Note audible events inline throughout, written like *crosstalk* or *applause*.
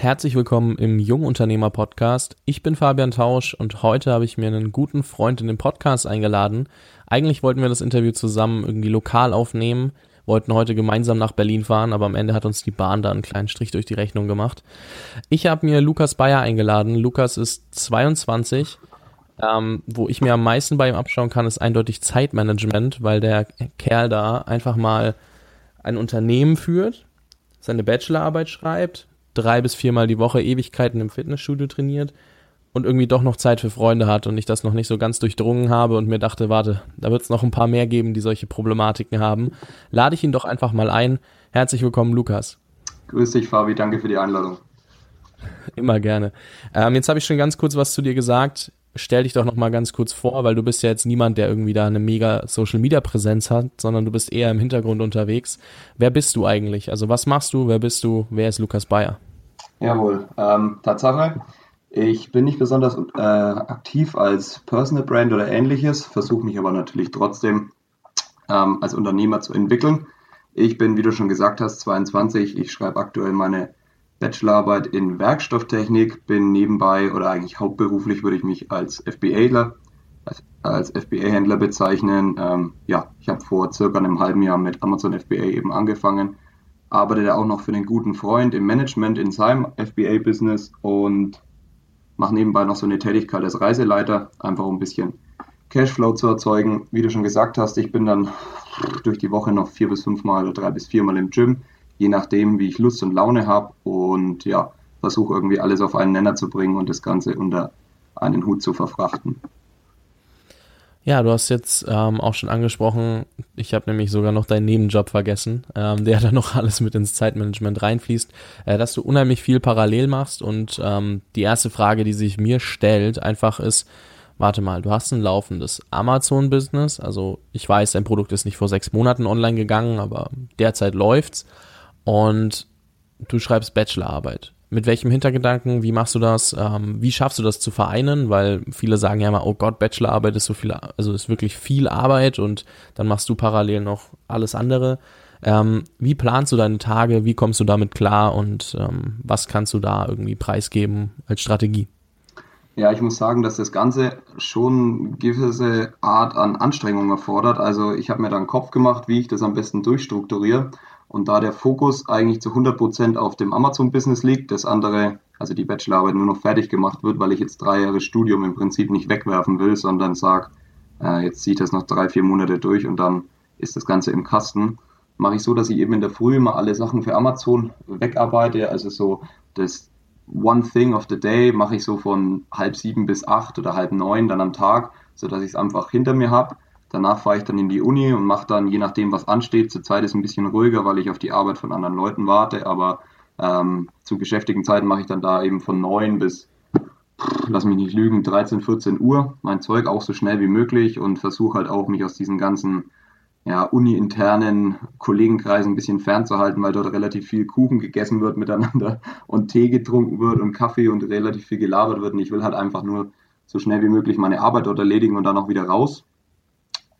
Herzlich willkommen im Jungunternehmer Podcast. Ich bin Fabian Tausch und heute habe ich mir einen guten Freund in den Podcast eingeladen. Eigentlich wollten wir das Interview zusammen irgendwie lokal aufnehmen, wollten heute gemeinsam nach Berlin fahren, aber am Ende hat uns die Bahn da einen kleinen Strich durch die Rechnung gemacht. Ich habe mir Lukas Bayer eingeladen. Lukas ist 22. Ähm, wo ich mir am meisten bei ihm abschauen kann, ist eindeutig Zeitmanagement, weil der Kerl da einfach mal ein Unternehmen führt, seine Bachelorarbeit schreibt, drei bis viermal die Woche Ewigkeiten im Fitnessstudio trainiert und irgendwie doch noch Zeit für Freunde hat und ich das noch nicht so ganz durchdrungen habe und mir dachte, warte, da wird es noch ein paar mehr geben, die solche Problematiken haben, lade ich ihn doch einfach mal ein. Herzlich willkommen, Lukas. Grüß dich, Fabi, danke für die Einladung. Immer gerne. Ähm, jetzt habe ich schon ganz kurz was zu dir gesagt. Stell dich doch noch mal ganz kurz vor, weil du bist ja jetzt niemand, der irgendwie da eine mega Social Media Präsenz hat, sondern du bist eher im Hintergrund unterwegs. Wer bist du eigentlich? Also was machst du? Wer bist du? Wer ist Lukas Bayer? Jawohl, ähm, Tatsache. Ich bin nicht besonders äh, aktiv als Personal Brand oder ähnliches, versuche mich aber natürlich trotzdem ähm, als Unternehmer zu entwickeln. Ich bin, wie du schon gesagt hast, 22. Ich schreibe aktuell meine Bachelorarbeit in Werkstofftechnik, bin nebenbei oder eigentlich hauptberuflich würde ich mich als FBAler, als, als FBA-Händler bezeichnen. Ähm, ja, ich habe vor circa einem halben Jahr mit Amazon FBA eben angefangen arbeitet auch noch für einen guten Freund im Management in seinem FBA-Business und mache nebenbei noch so eine Tätigkeit als Reiseleiter, einfach um ein bisschen Cashflow zu erzeugen. Wie du schon gesagt hast, ich bin dann durch die Woche noch vier bis fünf Mal oder drei bis vier Mal im Gym, je nachdem, wie ich Lust und Laune habe und ja, versuche irgendwie alles auf einen Nenner zu bringen und das Ganze unter einen Hut zu verfrachten. Ja, du hast jetzt ähm, auch schon angesprochen, ich habe nämlich sogar noch deinen Nebenjob vergessen, ähm, der *laughs* da noch alles mit ins Zeitmanagement reinfließt, äh, dass du unheimlich viel parallel machst und ähm, die erste Frage, die sich mir stellt, einfach ist, warte mal, du hast ein laufendes Amazon-Business, also ich weiß, dein Produkt ist nicht vor sechs Monaten online gegangen, aber derzeit läuft's und du schreibst Bachelorarbeit mit welchem Hintergedanken, wie machst du das, ähm, wie schaffst du das zu vereinen, weil viele sagen ja immer, oh Gott, Bachelorarbeit ist so viel, also ist wirklich viel Arbeit und dann machst du parallel noch alles andere. Ähm, wie planst du deine Tage, wie kommst du damit klar und ähm, was kannst du da irgendwie preisgeben als Strategie? Ja, ich muss sagen, dass das Ganze schon gewisse Art an Anstrengung erfordert. Also ich habe mir da einen Kopf gemacht, wie ich das am besten durchstrukturiere. Und da der Fokus eigentlich zu 100% auf dem Amazon-Business liegt, das andere, also die Bachelorarbeit nur noch fertig gemacht wird, weil ich jetzt drei Jahre Studium im Prinzip nicht wegwerfen will, sondern sage, äh, jetzt ziehe ich das noch drei, vier Monate durch und dann ist das Ganze im Kasten, mache ich so, dass ich eben in der Früh immer alle Sachen für Amazon wegarbeite. Also so das One Thing of the Day mache ich so von halb sieben bis acht oder halb neun dann am Tag, sodass ich es einfach hinter mir habe Danach fahre ich dann in die Uni und mache dann, je nachdem, was ansteht, zurzeit ist ein bisschen ruhiger, weil ich auf die Arbeit von anderen Leuten warte, aber ähm, zu geschäftigen Zeiten mache ich dann da eben von 9 bis, lass mich nicht lügen, 13, 14 Uhr mein Zeug auch so schnell wie möglich und versuche halt auch, mich aus diesen ganzen ja, uni-internen Kollegenkreisen ein bisschen fernzuhalten, weil dort relativ viel Kuchen gegessen wird miteinander *laughs* und Tee getrunken wird und Kaffee und relativ viel gelabert wird. Und ich will halt einfach nur so schnell wie möglich meine Arbeit dort erledigen und dann auch wieder raus.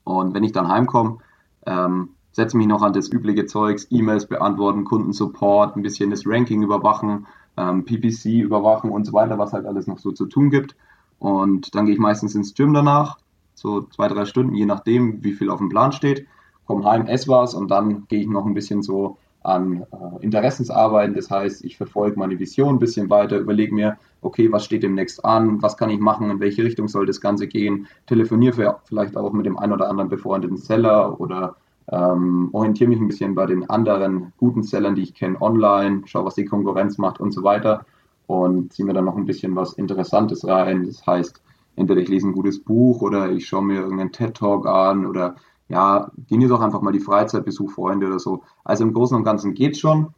Und wenn ich dann heimkomme, ähm, setze mich noch an das übliche Zeugs, E-Mails beantworten, Kundensupport, ein bisschen das Ranking überwachen, ähm, PPC überwachen und so weiter, was halt alles noch so zu tun gibt. Und dann gehe ich meistens ins Gym danach, so zwei, drei Stunden, je nachdem, wie viel auf dem Plan steht. Komme heim, esse was und dann gehe ich noch ein bisschen so an äh, Interessensarbeiten. Das heißt, ich verfolge meine Vision ein bisschen weiter, überlege mir, okay, was steht demnächst an, was kann ich machen, in welche Richtung soll das Ganze gehen, telefoniere vielleicht auch mit dem einen oder anderen befreundeten Seller oder ähm, orientiere mich ein bisschen bei den anderen guten Sellern, die ich kenne, online, schaue, was die Konkurrenz macht und so weiter und ziehe mir dann noch ein bisschen was Interessantes rein. Das heißt, entweder ich lese ein gutes Buch oder ich schaue mir irgendeinen TED-Talk an oder ja, genieße auch einfach mal die Freizeit, besuch Freunde oder so. Also im Großen und Ganzen geht's schon.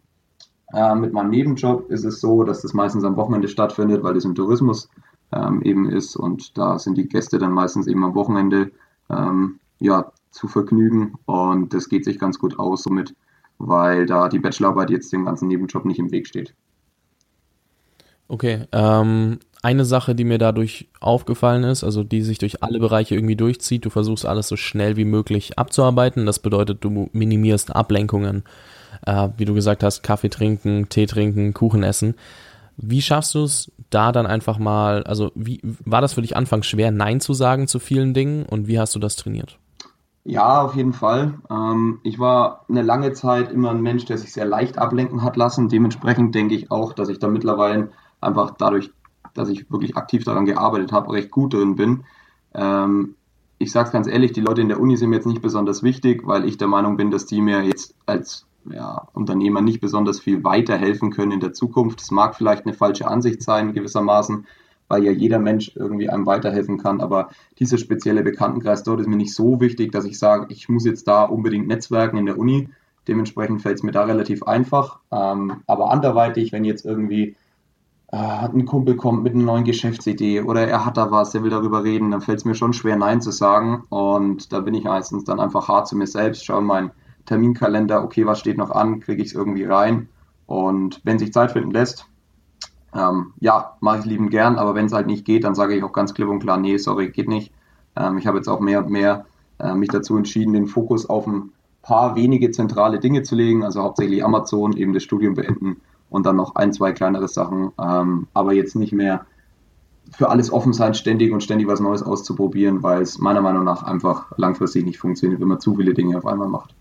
Äh, mit meinem Nebenjob ist es so, dass das meistens am Wochenende stattfindet, weil es im Tourismus ähm, eben ist und da sind die Gäste dann meistens eben am Wochenende ähm, ja, zu vergnügen und das geht sich ganz gut aus somit, weil da die Bachelorarbeit jetzt dem ganzen Nebenjob nicht im Weg steht. Okay, ähm, eine Sache, die mir dadurch aufgefallen ist, also die sich durch alle Bereiche irgendwie durchzieht, du versuchst alles so schnell wie möglich abzuarbeiten. Das bedeutet, du minimierst Ablenkungen, äh, wie du gesagt hast, Kaffee trinken, Tee trinken, Kuchen essen. Wie schaffst du es, da dann einfach mal, also wie war das für dich anfangs schwer, Nein zu sagen zu vielen Dingen und wie hast du das trainiert? Ja, auf jeden Fall. Ähm, ich war eine lange Zeit immer ein Mensch, der sich sehr leicht ablenken hat lassen. Dementsprechend denke ich auch, dass ich da mittlerweile einfach dadurch, dass ich wirklich aktiv daran gearbeitet habe, recht gut drin bin. Ähm, ich sage es ganz ehrlich, die Leute in der Uni sind mir jetzt nicht besonders wichtig, weil ich der Meinung bin, dass die mir jetzt als ja, Unternehmer nicht besonders viel weiterhelfen können in der Zukunft. Das mag vielleicht eine falsche Ansicht sein, gewissermaßen, weil ja jeder Mensch irgendwie einem weiterhelfen kann. Aber dieser spezielle Bekanntenkreis dort ist mir nicht so wichtig, dass ich sage, ich muss jetzt da unbedingt netzwerken in der Uni. Dementsprechend fällt es mir da relativ einfach. Ähm, aber anderweitig, wenn jetzt irgendwie ein Kumpel kommt mit einer neuen Geschäftsidee oder er hat da was, der will darüber reden, dann fällt es mir schon schwer, Nein zu sagen. Und da bin ich meistens dann einfach hart zu mir selbst, schaue mein Terminkalender, okay, was steht noch an, kriege ich es irgendwie rein. Und wenn sich Zeit finden lässt, ähm, ja, mache ich lieben gern, aber wenn es halt nicht geht, dann sage ich auch ganz klipp und klar, nee, sorry, geht nicht. Ähm, ich habe jetzt auch mehr und mehr äh, mich dazu entschieden, den Fokus auf ein paar wenige zentrale Dinge zu legen, also hauptsächlich Amazon, eben das Studium beenden und dann noch ein, zwei kleinere Sachen, ähm, aber jetzt nicht mehr für alles offen sein, ständig und ständig was Neues auszuprobieren, weil es meiner Meinung nach einfach langfristig nicht funktioniert, wenn man zu viele Dinge auf einmal macht.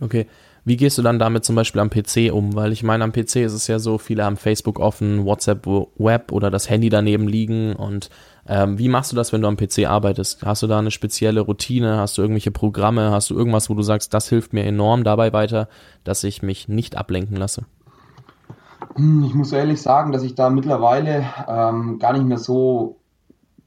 Okay. Wie gehst du dann damit zum Beispiel am PC um? Weil ich meine, am PC ist es ja so, viele haben Facebook offen, WhatsApp Web oder das Handy daneben liegen. Und ähm, wie machst du das, wenn du am PC arbeitest? Hast du da eine spezielle Routine? Hast du irgendwelche Programme? Hast du irgendwas, wo du sagst, das hilft mir enorm dabei weiter, dass ich mich nicht ablenken lasse? Hm, ich muss ehrlich sagen, dass ich da mittlerweile ähm, gar nicht mehr so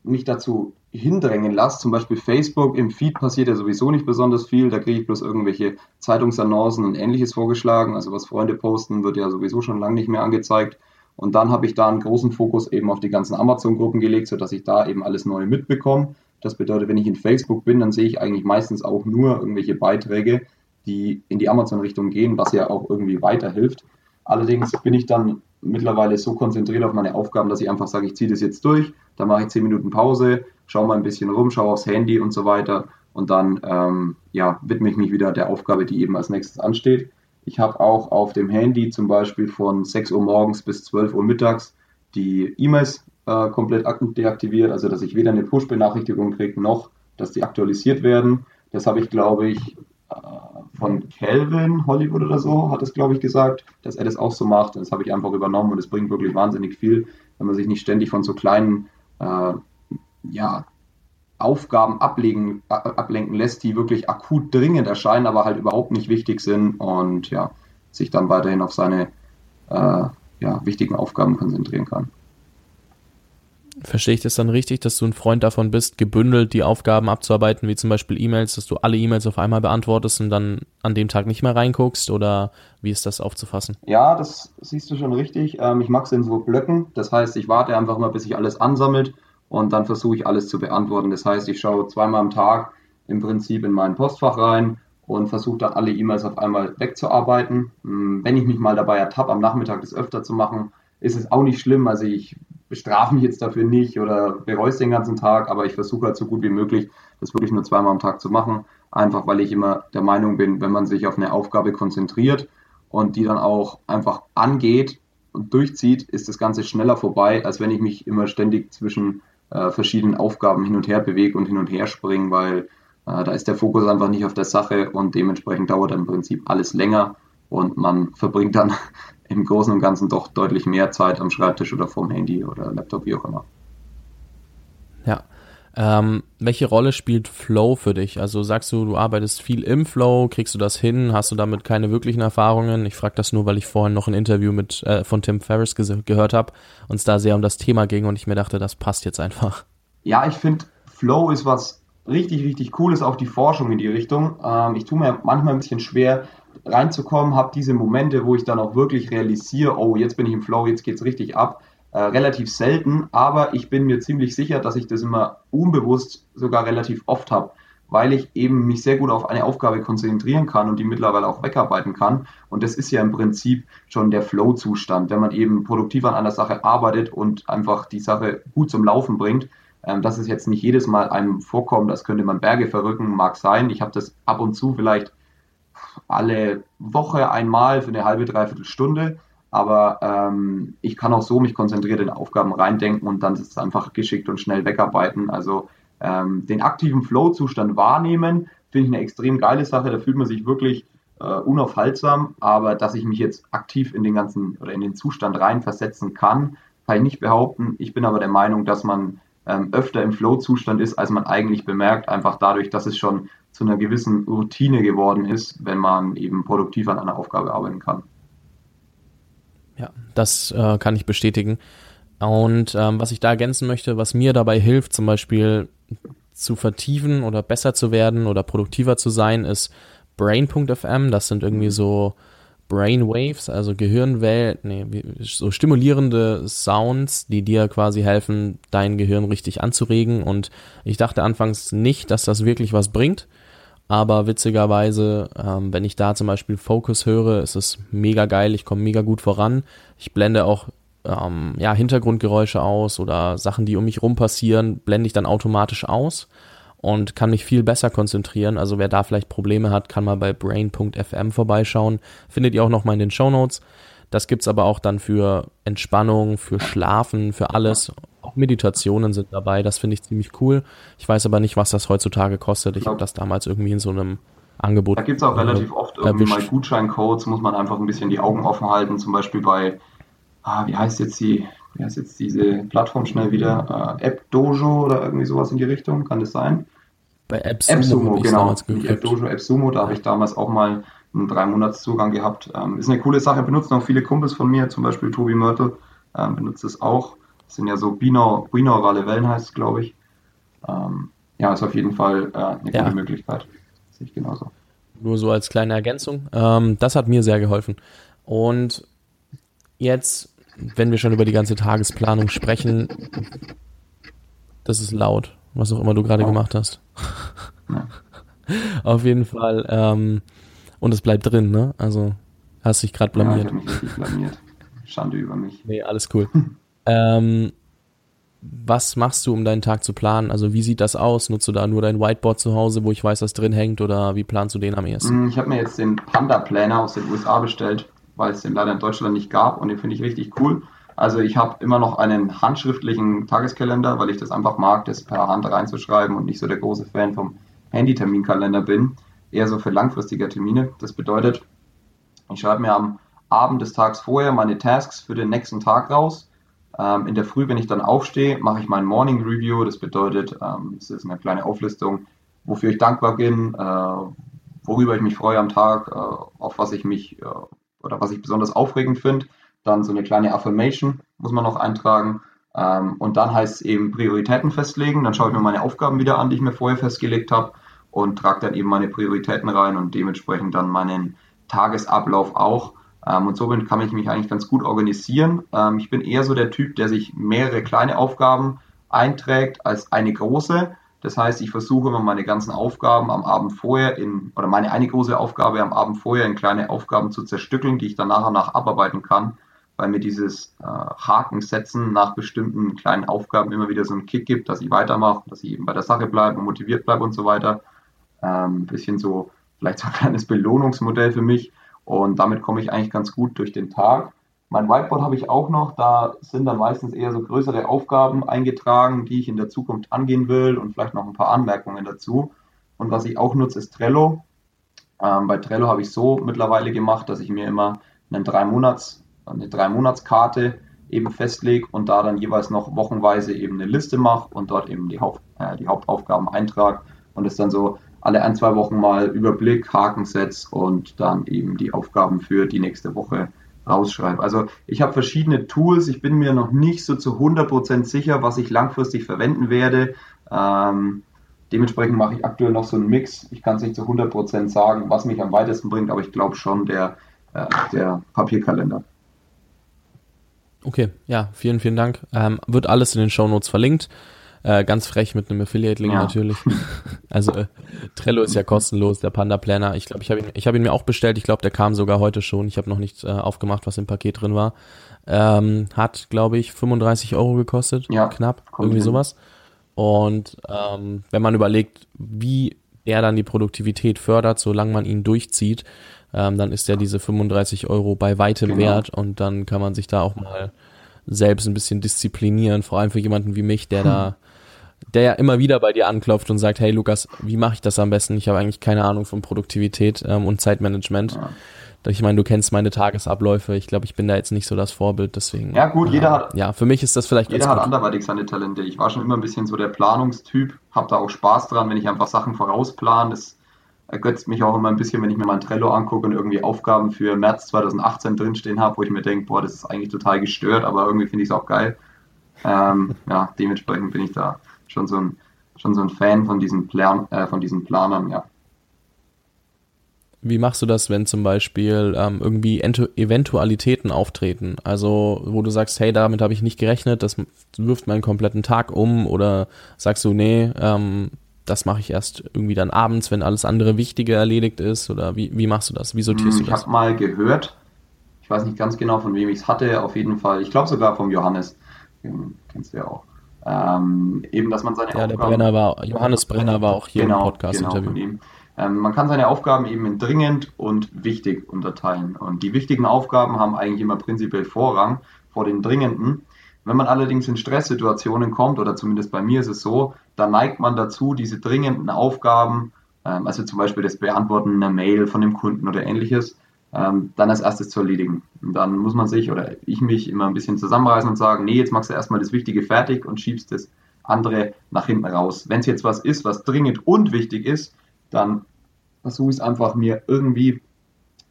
mich dazu hindrängen lasse. Zum Beispiel Facebook, im Feed passiert ja sowieso nicht besonders viel. Da kriege ich bloß irgendwelche Zeitungsannoncen und ähnliches vorgeschlagen. Also was Freunde posten, wird ja sowieso schon lange nicht mehr angezeigt. Und dann habe ich da einen großen Fokus eben auf die ganzen Amazon-Gruppen gelegt, sodass ich da eben alles Neue mitbekomme. Das bedeutet, wenn ich in Facebook bin, dann sehe ich eigentlich meistens auch nur irgendwelche Beiträge, die in die Amazon-Richtung gehen, was ja auch irgendwie weiterhilft. Allerdings bin ich dann mittlerweile so konzentriert auf meine Aufgaben, dass ich einfach sage, ich ziehe das jetzt durch, dann mache ich 10 Minuten Pause, schaue mal ein bisschen rum, schaue aufs Handy und so weiter und dann ähm, ja, widme ich mich wieder der Aufgabe, die eben als nächstes ansteht. Ich habe auch auf dem Handy zum Beispiel von 6 Uhr morgens bis 12 Uhr mittags die E-Mails äh, komplett deaktiviert, also dass ich weder eine Push-Benachrichtigung kriege, noch dass die aktualisiert werden. Das habe ich, glaube ich, äh, von Calvin Hollywood oder so, hat es, glaube ich, gesagt, dass er das auch so macht. Das habe ich einfach übernommen und es bringt wirklich wahnsinnig viel, wenn man sich nicht ständig von so kleinen äh, ja, Aufgaben ablegen, ablenken lässt, die wirklich akut dringend erscheinen, aber halt überhaupt nicht wichtig sind und ja, sich dann weiterhin auf seine äh, ja, wichtigen Aufgaben konzentrieren kann. Verstehe ich das dann richtig, dass du ein Freund davon bist, gebündelt die Aufgaben abzuarbeiten, wie zum Beispiel E-Mails, dass du alle E-Mails auf einmal beantwortest und dann an dem Tag nicht mehr reinguckst oder wie ist das aufzufassen? Ja, das siehst du schon richtig. Ähm, ich mache es in so Blöcken. Das heißt, ich warte einfach mal, bis sich alles ansammelt und dann versuche ich alles zu beantworten. Das heißt, ich schaue zweimal am Tag im Prinzip in mein Postfach rein und versuche dann alle E-Mails auf einmal wegzuarbeiten. Hm, wenn ich mich mal dabei ertappe, am Nachmittag das öfter zu machen, ist es auch nicht schlimm. Also ich bestrafe mich jetzt dafür nicht oder bereue es den ganzen Tag, aber ich versuche halt so gut wie möglich, das wirklich nur zweimal am Tag zu machen. Einfach weil ich immer der Meinung bin, wenn man sich auf eine Aufgabe konzentriert und die dann auch einfach angeht und durchzieht, ist das Ganze schneller vorbei, als wenn ich mich immer ständig zwischen äh, verschiedenen Aufgaben hin und her bewege und hin und her springe, weil äh, da ist der Fokus einfach nicht auf der Sache und dementsprechend dauert dann im Prinzip alles länger und man verbringt dann im Großen und Ganzen doch deutlich mehr Zeit am Schreibtisch oder vorm Handy oder Laptop, wie auch immer. Ja. Ähm, welche Rolle spielt Flow für dich? Also sagst du, du arbeitest viel im Flow, kriegst du das hin? Hast du damit keine wirklichen Erfahrungen? Ich frage das nur, weil ich vorhin noch ein Interview mit äh, von Tim Ferriss ge gehört habe und es da sehr um das Thema ging und ich mir dachte, das passt jetzt einfach. Ja, ich finde, Flow ist was richtig, richtig Cooles, auch die Forschung in die Richtung. Ähm, ich tue mir manchmal ein bisschen schwer, reinzukommen, habe diese Momente, wo ich dann auch wirklich realisiere, oh, jetzt bin ich im Flow, jetzt geht es richtig ab äh, relativ selten, aber ich bin mir ziemlich sicher, dass ich das immer unbewusst sogar relativ oft habe, weil ich eben mich sehr gut auf eine Aufgabe konzentrieren kann und die mittlerweile auch wegarbeiten kann. Und das ist ja im Prinzip schon der Flow-Zustand, wenn man eben produktiv an einer Sache arbeitet und einfach die Sache gut zum Laufen bringt. Ähm, dass es jetzt nicht jedes Mal einem vorkommt, das könnte man Berge verrücken, mag sein. Ich habe das ab und zu vielleicht alle Woche einmal für eine halbe, dreiviertel Stunde Aber ähm, ich kann auch so mich konzentriert in Aufgaben reindenken und dann ist es einfach geschickt und schnell wegarbeiten. Also ähm, den aktiven Flow-Zustand wahrnehmen, finde ich eine extrem geile Sache. Da fühlt man sich wirklich äh, unaufhaltsam. Aber dass ich mich jetzt aktiv in den ganzen oder in den Zustand reinversetzen kann, kann ich nicht behaupten. Ich bin aber der Meinung, dass man ähm, öfter im Flow-Zustand ist, als man eigentlich bemerkt, einfach dadurch, dass es schon zu einer gewissen Routine geworden ist, wenn man eben produktiv an einer Aufgabe arbeiten kann. Ja, das äh, kann ich bestätigen. Und ähm, was ich da ergänzen möchte, was mir dabei hilft, zum Beispiel zu vertiefen oder besser zu werden oder produktiver zu sein, ist Brain.fm. Das sind irgendwie so Brainwaves, also Gehirnwellen, nee, so stimulierende Sounds, die dir quasi helfen, dein Gehirn richtig anzuregen. Und ich dachte anfangs nicht, dass das wirklich was bringt. Aber witzigerweise, ähm, wenn ich da zum Beispiel Focus höre, ist es mega geil, ich komme mega gut voran. Ich blende auch ähm, ja, Hintergrundgeräusche aus oder Sachen, die um mich rum passieren, blende ich dann automatisch aus und kann mich viel besser konzentrieren. Also wer da vielleicht Probleme hat, kann mal bei brain.fm vorbeischauen. Findet ihr auch nochmal in den Show Notes. Das gibt's aber auch dann für Entspannung, für Schlafen, für alles. Auch Meditationen sind dabei, das finde ich ziemlich cool. Ich weiß aber nicht, was das heutzutage kostet. Ich habe das damals irgendwie in so einem Angebot. Da gibt es auch relativ oft irgendwie mal Gutscheincodes, muss man einfach ein bisschen die Augen offen halten, zum Beispiel bei, ah, wie heißt jetzt die, wie heißt jetzt diese Plattform schnell wieder? Äh, App Dojo oder irgendwie sowas in die Richtung, kann das sein? Bei AppSumo, AppSumo genau. App Dojo, AppSumo, da habe ich damals auch mal einen drei Monats Zugang gehabt. Ähm, ist eine coole Sache, benutzen auch viele Kumpels von mir, zum Beispiel Tobi Mörtel ähm, benutzt es auch. Das sind ja so binaurale Wellen, heißt es, glaube ich. Ähm, ja, ist auf jeden Fall äh, eine ja. gute Möglichkeit. Sehe ich genauso. Nur so als kleine Ergänzung. Ähm, das hat mir sehr geholfen. Und jetzt, wenn wir schon über die ganze Tagesplanung sprechen, das ist laut, was auch immer du gerade gemacht hast. *laughs* Auf jeden Fall. Ähm, und es bleibt drin, ne? Also hast dich gerade blamiert. Ja, ich mich richtig blamiert. Schande über mich. Nee, alles cool. *laughs* ähm, was machst du, um deinen Tag zu planen? Also wie sieht das aus? Nutzt du da nur dein Whiteboard zu Hause, wo ich weiß, was drin hängt, oder wie planst du den am ersten? Mm, ich habe mir jetzt den Panda Planner aus den USA bestellt, weil es den leider in Deutschland nicht gab und den finde ich richtig cool. Also ich habe immer noch einen handschriftlichen Tageskalender, weil ich das einfach mag, das per Hand reinzuschreiben und nicht so der große Fan vom Handy-Terminkalender bin. Eher so für langfristige Termine. Das bedeutet, ich schreibe mir am Abend des Tags vorher meine Tasks für den nächsten Tag raus. Ähm, in der Früh, wenn ich dann aufstehe, mache ich mein Morning Review. Das bedeutet, ähm, es ist eine kleine Auflistung, wofür ich dankbar bin, äh, worüber ich mich freue am Tag, äh, auf was ich mich äh, oder was ich besonders aufregend finde. Dann so eine kleine Affirmation muss man noch eintragen. Ähm, und dann heißt es eben Prioritäten festlegen. Dann schaue ich mir meine Aufgaben wieder an, die ich mir vorher festgelegt habe und trage dann eben meine Prioritäten rein und dementsprechend dann meinen Tagesablauf auch. Ähm, und somit kann ich mich eigentlich ganz gut organisieren. Ähm, ich bin eher so der Typ, der sich mehrere kleine Aufgaben einträgt als eine große. Das heißt, ich versuche immer meine ganzen Aufgaben am Abend vorher in, oder meine eine große Aufgabe am Abend vorher in kleine Aufgaben zu zerstückeln, die ich dann nach und nach abarbeiten kann, weil mir dieses äh, Haken setzen nach bestimmten kleinen Aufgaben immer wieder so einen Kick gibt, dass ich weitermache, dass ich eben bei der Sache bleibe und motiviert bleibe und so weiter. Ähm, bisschen so, vielleicht so ein kleines Belohnungsmodell für mich. Und damit komme ich eigentlich ganz gut durch den Tag. Mein Whiteboard habe ich auch noch. Da sind dann meistens eher so größere Aufgaben eingetragen, die ich in der Zukunft angehen will und vielleicht noch ein paar Anmerkungen dazu. Und was ich auch nutze, ist Trello. Ähm, bei Trello habe ich so mittlerweile gemacht, dass ich mir immer einen drei Monats, eine drei Monatskarte eben festlege und da dann jeweils noch wochenweise eben eine Liste mache und dort eben die, Haupt, äh, die Hauptaufgaben eintrage und es dann so alle ein, zwei Wochen mal Überblick, Haken setze und dann eben die Aufgaben für die nächste Woche rausschreibe. Also ich habe verschiedene Tools, ich bin mir noch nicht so zu 100% sicher, was ich langfristig verwenden werde. Ähm, dementsprechend mache ich aktuell noch so einen Mix. Ich kann es nicht zu 100% sagen, was mich am weitesten bringt, aber ich glaube schon der, äh, der Papierkalender. Okay, ja, vielen, vielen Dank. Ähm, wird alles in den Show Notes verlinkt. Äh, ganz frech mit einem Affiliate-Link ja. natürlich. *laughs* Also äh, Trello ist ja kostenlos, der Panda Planner. Ich glaube, ich habe ihn, ich hab ihn mir auch bestellt. Ich glaube, der kam sogar heute schon. Ich habe noch nicht äh, aufgemacht, was im Paket drin war. Ähm, hat, glaube ich, 35 Euro gekostet. Ja, knapp. Irgendwie hin. sowas. Und ähm, wenn man überlegt, wie er dann die Produktivität fördert, solange man ihn durchzieht, ähm, dann ist ja diese 35 Euro bei weitem genau. wert und dann kann man sich da auch mal selbst ein bisschen disziplinieren, vor allem für jemanden wie mich, der hm. da *laughs* der ja immer wieder bei dir anklopft und sagt, hey Lukas, wie mache ich das am besten? Ich habe eigentlich keine Ahnung von Produktivität ähm, und Zeitmanagement. Ja. Ich meine, du kennst meine Tagesabläufe. Ich glaube, ich bin da jetzt nicht so das Vorbild, deswegen. Ja, gut, jeder äh, hat. Ja, für mich ist das vielleicht. Jeder hat anderweitig seine Talente. Ich war schon immer ein bisschen so der Planungstyp, habe da auch Spaß dran, wenn ich einfach Sachen vorausplan. Das ergötzt mich auch immer ein bisschen, wenn ich mir mein Trello angucke und irgendwie Aufgaben für März 2018 drinstehen habe, wo ich mir denke, boah, das ist eigentlich total gestört, aber irgendwie finde ich es auch geil. Ähm, ja, dementsprechend bin ich da schon so ein, schon so ein Fan von diesen, Plan, äh, von diesen Planern, ja. Wie machst du das, wenn zum Beispiel ähm, irgendwie Eventualitäten auftreten? Also, wo du sagst, hey, damit habe ich nicht gerechnet, das wirft meinen kompletten Tag um, oder sagst du, nee, ähm, das mache ich erst irgendwie dann abends, wenn alles andere Wichtige erledigt ist? Oder wie, wie machst du das? Wie sortierst hm, du das? Ich habe mal gehört, ich weiß nicht ganz genau, von wem ich es hatte, auf jeden Fall, ich glaube sogar vom Johannes, den kennst du ja auch. Ähm, eben, dass man seine ja, Aufgaben... der Brenner war, Johannes Brenner war auch hier genau, im Podcast-Interview. Genau, ähm, man kann seine Aufgaben eben in dringend und wichtig unterteilen. Und die wichtigen Aufgaben haben eigentlich immer prinzipiell Vorrang vor den dringenden. Wenn man allerdings in Stresssituationen kommt, oder zumindest bei mir ist es so, dann neigt man dazu, diese dringenden Aufgaben, ähm, also zum Beispiel das Beantworten einer Mail von dem Kunden oder ähnliches, ähm, dann als erstes zu erledigen. Und dann muss man sich oder ich mich immer ein bisschen zusammenreißen und sagen, nee, jetzt machst du erstmal das Wichtige fertig und schiebst das andere nach hinten raus. Wenn es jetzt was ist, was dringend und wichtig ist, dann versuche ich es einfach mir irgendwie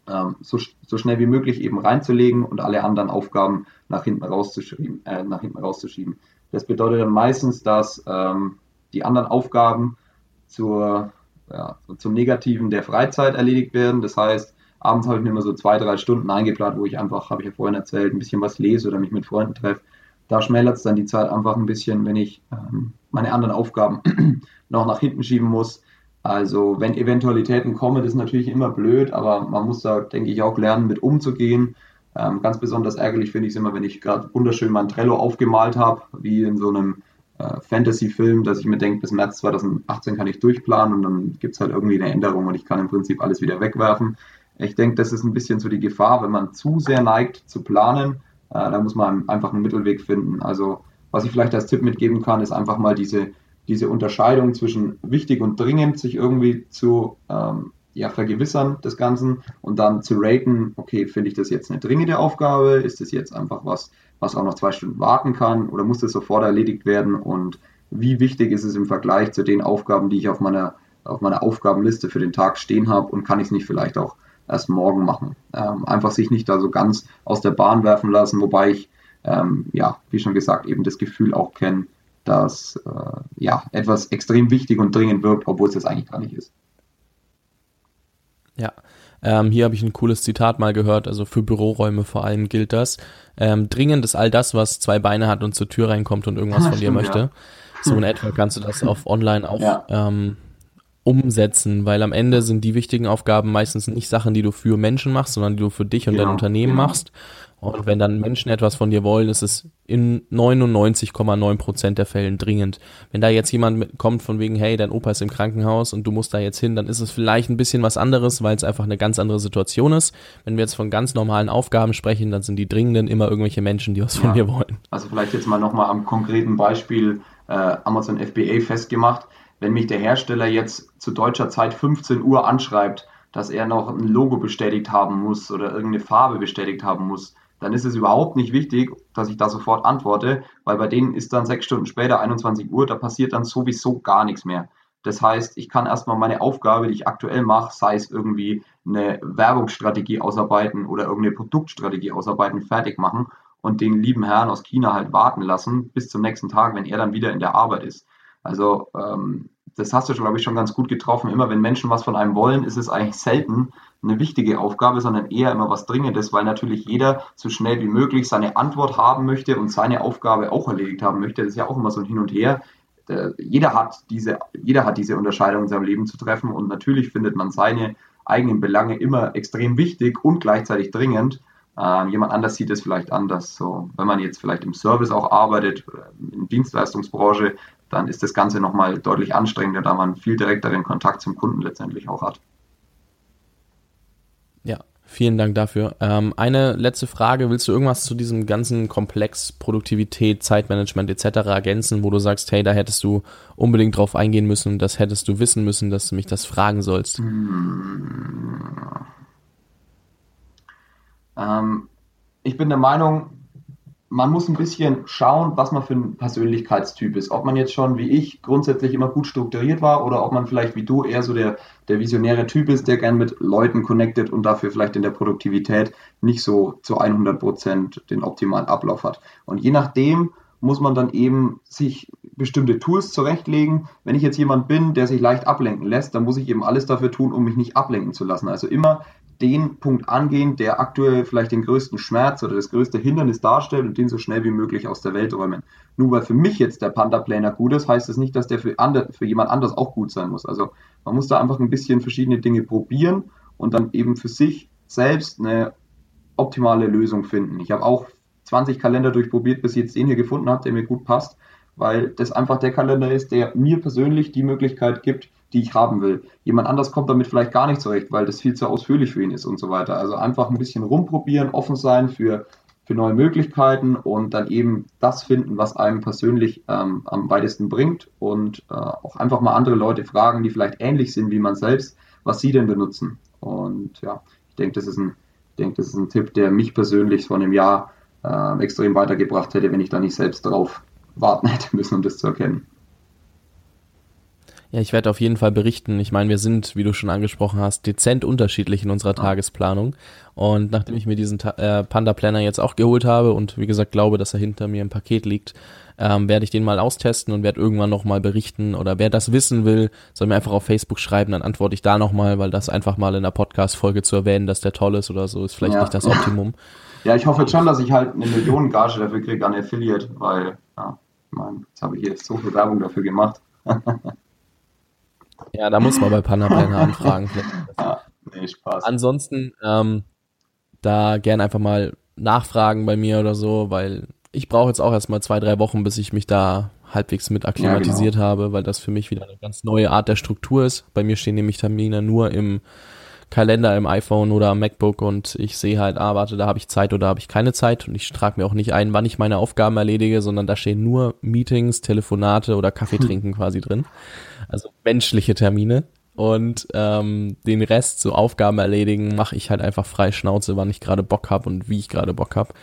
ähm, so, so schnell wie möglich eben reinzulegen und alle anderen Aufgaben nach hinten rauszuschieben. Äh, nach hinten rauszuschieben. Das bedeutet dann meistens, dass ähm, die anderen Aufgaben zur, ja, zum Negativen der Freizeit erledigt werden. Das heißt, abends habe ich mir immer so zwei, drei Stunden eingeplant, wo ich einfach, habe ich ja vorhin erzählt, ein bisschen was lese oder mich mit Freunden treffe. Da schmälert es dann die Zeit einfach ein bisschen, wenn ich ähm, meine anderen Aufgaben *clears throat* noch nach hinten schieben muss. Also wenn Eventualitäten kommen, das ist natürlich immer blöd, aber man muss da, denke ich, auch lernen, mit umzugehen. Ähm, ganz besonders ärgerlich finde ich es immer, wenn ich gerade wunderschön mein Trello aufgemalt habe, wie in so einem äh, Fantasy-Film, dass ich mir denke, bis März 2018 kann ich durchplanen und dann gibt es halt irgendwie eine Änderung und ich kann im Prinzip alles wieder wegwerfen. Ich denke, das ist ein bisschen so die Gefahr, wenn man zu sehr neigt zu planen, äh, da muss man einfach einen Mittelweg finden. Also was ich vielleicht als Tipp mitgeben kann, ist einfach mal diese diese Unterscheidung zwischen wichtig und dringend sich irgendwie zu ähm, ja, vergewissern des Ganzen und dann zu raten, okay, finde ich das jetzt eine dringende Aufgabe? Ist das jetzt einfach was, was auch noch zwei Stunden warten kann oder muss das sofort erledigt werden? Und wie wichtig ist es im Vergleich zu den Aufgaben, die ich auf meiner, auf meiner Aufgabenliste für den Tag stehen habe und kann ich es nicht vielleicht auch erst morgen machen? Ähm, einfach sich nicht da so ganz aus der Bahn werfen lassen, wobei ich, ähm, ja, wie schon gesagt, eben das Gefühl auch kenne, dass äh, ja, etwas extrem wichtig und dringend wirkt, obwohl es das eigentlich gar nicht ist. Ja, ähm, hier habe ich ein cooles Zitat mal gehört, also für Büroräume vor allem gilt das. Ähm, dringend ist all das, was zwei Beine hat und zur Tür reinkommt und irgendwas *laughs* von dir möchte. Ja. So in etwa kannst du das auf *laughs* online auch ja. ähm, umsetzen, weil am Ende sind die wichtigen Aufgaben meistens nicht Sachen, die du für Menschen machst, sondern die du für dich und genau, dein Unternehmen genau. machst. Und wenn dann Menschen etwas von dir wollen, ist es in 99,9 Prozent der Fällen dringend. Wenn da jetzt jemand kommt von wegen, hey, dein Opa ist im Krankenhaus und du musst da jetzt hin, dann ist es vielleicht ein bisschen was anderes, weil es einfach eine ganz andere Situation ist. Wenn wir jetzt von ganz normalen Aufgaben sprechen, dann sind die dringenden immer irgendwelche Menschen, die was von dir wollen. Also vielleicht jetzt mal nochmal am konkreten Beispiel äh, Amazon FBA festgemacht. Wenn mich der Hersteller jetzt zu deutscher Zeit 15 Uhr anschreibt, dass er noch ein Logo bestätigt haben muss oder irgendeine Farbe bestätigt haben muss, dann ist es überhaupt nicht wichtig, dass ich da sofort antworte, weil bei denen ist dann sechs Stunden später 21 Uhr, da passiert dann sowieso gar nichts mehr. Das heißt, ich kann erstmal meine Aufgabe, die ich aktuell mache, sei es irgendwie eine Werbungsstrategie ausarbeiten oder irgendeine Produktstrategie ausarbeiten, fertig machen und den lieben Herrn aus China halt warten lassen bis zum nächsten Tag, wenn er dann wieder in der Arbeit ist. Also ähm, das hast du, glaube ich, schon ganz gut getroffen. Immer wenn Menschen was von einem wollen, ist es eigentlich selten eine wichtige Aufgabe, sondern eher immer was Dringendes, weil natürlich jeder so schnell wie möglich seine Antwort haben möchte und seine Aufgabe auch erledigt haben möchte. Das ist ja auch immer so ein Hin und Her. Jeder hat diese, jeder hat diese Unterscheidung in seinem Leben zu treffen und natürlich findet man seine eigenen Belange immer extrem wichtig und gleichzeitig dringend. Ähm, jemand anders sieht es vielleicht anders. So, wenn man jetzt vielleicht im Service auch arbeitet, in der Dienstleistungsbranche, dann ist das Ganze nochmal deutlich anstrengender, da man viel direkteren Kontakt zum Kunden letztendlich auch hat. Ja, Vielen Dank dafür. Ähm, eine letzte Frage. Willst du irgendwas zu diesem ganzen Komplex Produktivität, Zeitmanagement etc. ergänzen, wo du sagst, hey, da hättest du unbedingt drauf eingehen müssen, das hättest du wissen müssen, dass du mich das fragen sollst? Ähm, ich bin der Meinung, man muss ein bisschen schauen, was man für ein Persönlichkeitstyp ist. Ob man jetzt schon wie ich grundsätzlich immer gut strukturiert war oder ob man vielleicht wie du eher so der, der visionäre Typ ist, der gern mit Leuten connected und dafür vielleicht in der Produktivität nicht so zu 100 Prozent den optimalen Ablauf hat. Und je nachdem muss man dann eben sich bestimmte Tools zurechtlegen. Wenn ich jetzt jemand bin, der sich leicht ablenken lässt, dann muss ich eben alles dafür tun, um mich nicht ablenken zu lassen. Also immer den Punkt angehen, der aktuell vielleicht den größten Schmerz oder das größte Hindernis darstellt und den so schnell wie möglich aus der Welt räumen. Nur weil für mich jetzt der Panda Planer gut ist, heißt das nicht, dass der für, andre, für jemand anders auch gut sein muss. Also man muss da einfach ein bisschen verschiedene Dinge probieren und dann eben für sich selbst eine optimale Lösung finden. Ich habe auch 20 Kalender durchprobiert, bis ich jetzt den hier gefunden habe, der mir gut passt, weil das einfach der Kalender ist, der mir persönlich die Möglichkeit gibt, die ich haben will. Jemand anders kommt damit vielleicht gar nicht zurecht, weil das viel zu ausführlich für ihn ist und so weiter. Also einfach ein bisschen rumprobieren, offen sein für, für neue Möglichkeiten und dann eben das finden, was einem persönlich ähm, am weitesten bringt und äh, auch einfach mal andere Leute fragen, die vielleicht ähnlich sind wie man selbst, was sie denn benutzen. Und ja, ich denke, das ist ein, ich denke, das ist ein Tipp, der mich persönlich vor einem Jahr äh, extrem weitergebracht hätte, wenn ich da nicht selbst drauf warten *laughs* hätte müssen, um das zu erkennen. Ja, ich werde auf jeden Fall berichten. Ich meine, wir sind, wie du schon angesprochen hast, dezent unterschiedlich in unserer Tagesplanung. Und nachdem ich mir diesen äh, Panda Planner jetzt auch geholt habe und wie gesagt glaube, dass er hinter mir im Paket liegt, ähm, werde ich den mal austesten und werde irgendwann nochmal berichten. Oder wer das wissen will, soll mir einfach auf Facebook schreiben, dann antworte ich da nochmal, weil das einfach mal in der Podcast-Folge zu erwähnen, dass der toll ist oder so, ist vielleicht ja. nicht das Optimum. *laughs* Ja, ich hoffe jetzt schon, dass ich halt eine Million Gage dafür kriege an Affiliate, weil, ja, ich meine, jetzt habe ich jetzt so viel Werbung dafür gemacht. *laughs* Ja, da muss man bei Panaplanner *laughs* anfragen. ja, nee, Spaß. Ansonsten, ähm, da gern einfach mal nachfragen bei mir oder so, weil ich brauche jetzt auch erstmal zwei, drei Wochen, bis ich mich da halbwegs mit akklimatisiert ja, genau. habe, weil das für mich wieder eine ganz neue Art der Struktur ist. Bei mir stehen nämlich Termine nur im Kalender im iPhone oder am MacBook und ich sehe halt, ah, warte, da habe ich Zeit oder habe ich keine Zeit und ich trage mir auch nicht ein, wann ich meine Aufgaben erledige, sondern da stehen nur Meetings, Telefonate oder Kaffee *laughs* trinken quasi drin also menschliche Termine. Und ähm, den Rest, so Aufgaben erledigen, mache ich halt einfach frei Schnauze, wann ich gerade Bock habe und wie ich gerade Bock habe.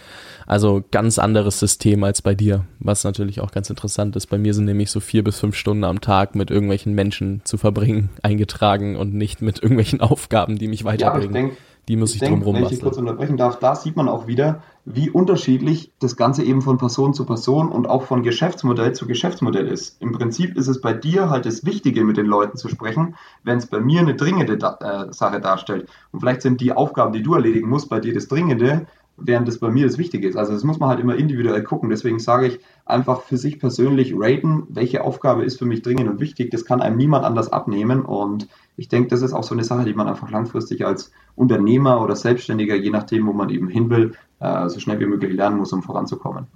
Also ganz anderes System als bei dir, was natürlich auch ganz interessant ist. Bei mir sind nämlich so vier bis fünf Stunden am Tag mit irgendwelchen Menschen zu verbringen, *laughs* eingetragen und nicht mit irgendwelchen *laughs* Aufgaben, die mich weiterbringen. Ja, die muss ich, ich drumherum Wenn ich kurz unterbrechen darf, da sieht man auch wieder, wie unterschiedlich das Ganze eben von Person zu Person und auch von Geschäftsmodell zu Geschäftsmodell ist. Im Prinzip ist es bei dir halt das Wichtige, mit den Leuten zu sprechen, wenn es bei mir eine dringende da äh, Sache darstellt. Und vielleicht sind die Aufgaben, die du erledigen musst, bei dir das Dringende, während das bei mir das Wichtige ist. Also das muss man halt immer individuell gucken. Deswegen sage ich einfach für sich persönlich raten, welche Aufgabe ist für mich dringend und wichtig. Das kann einem niemand anders abnehmen. Und ich denke, das ist auch so eine Sache, die man einfach langfristig als Unternehmer oder Selbstständiger, je nachdem, wo man eben hin will, äh, so schnell wie möglich lernen muss, um voranzukommen.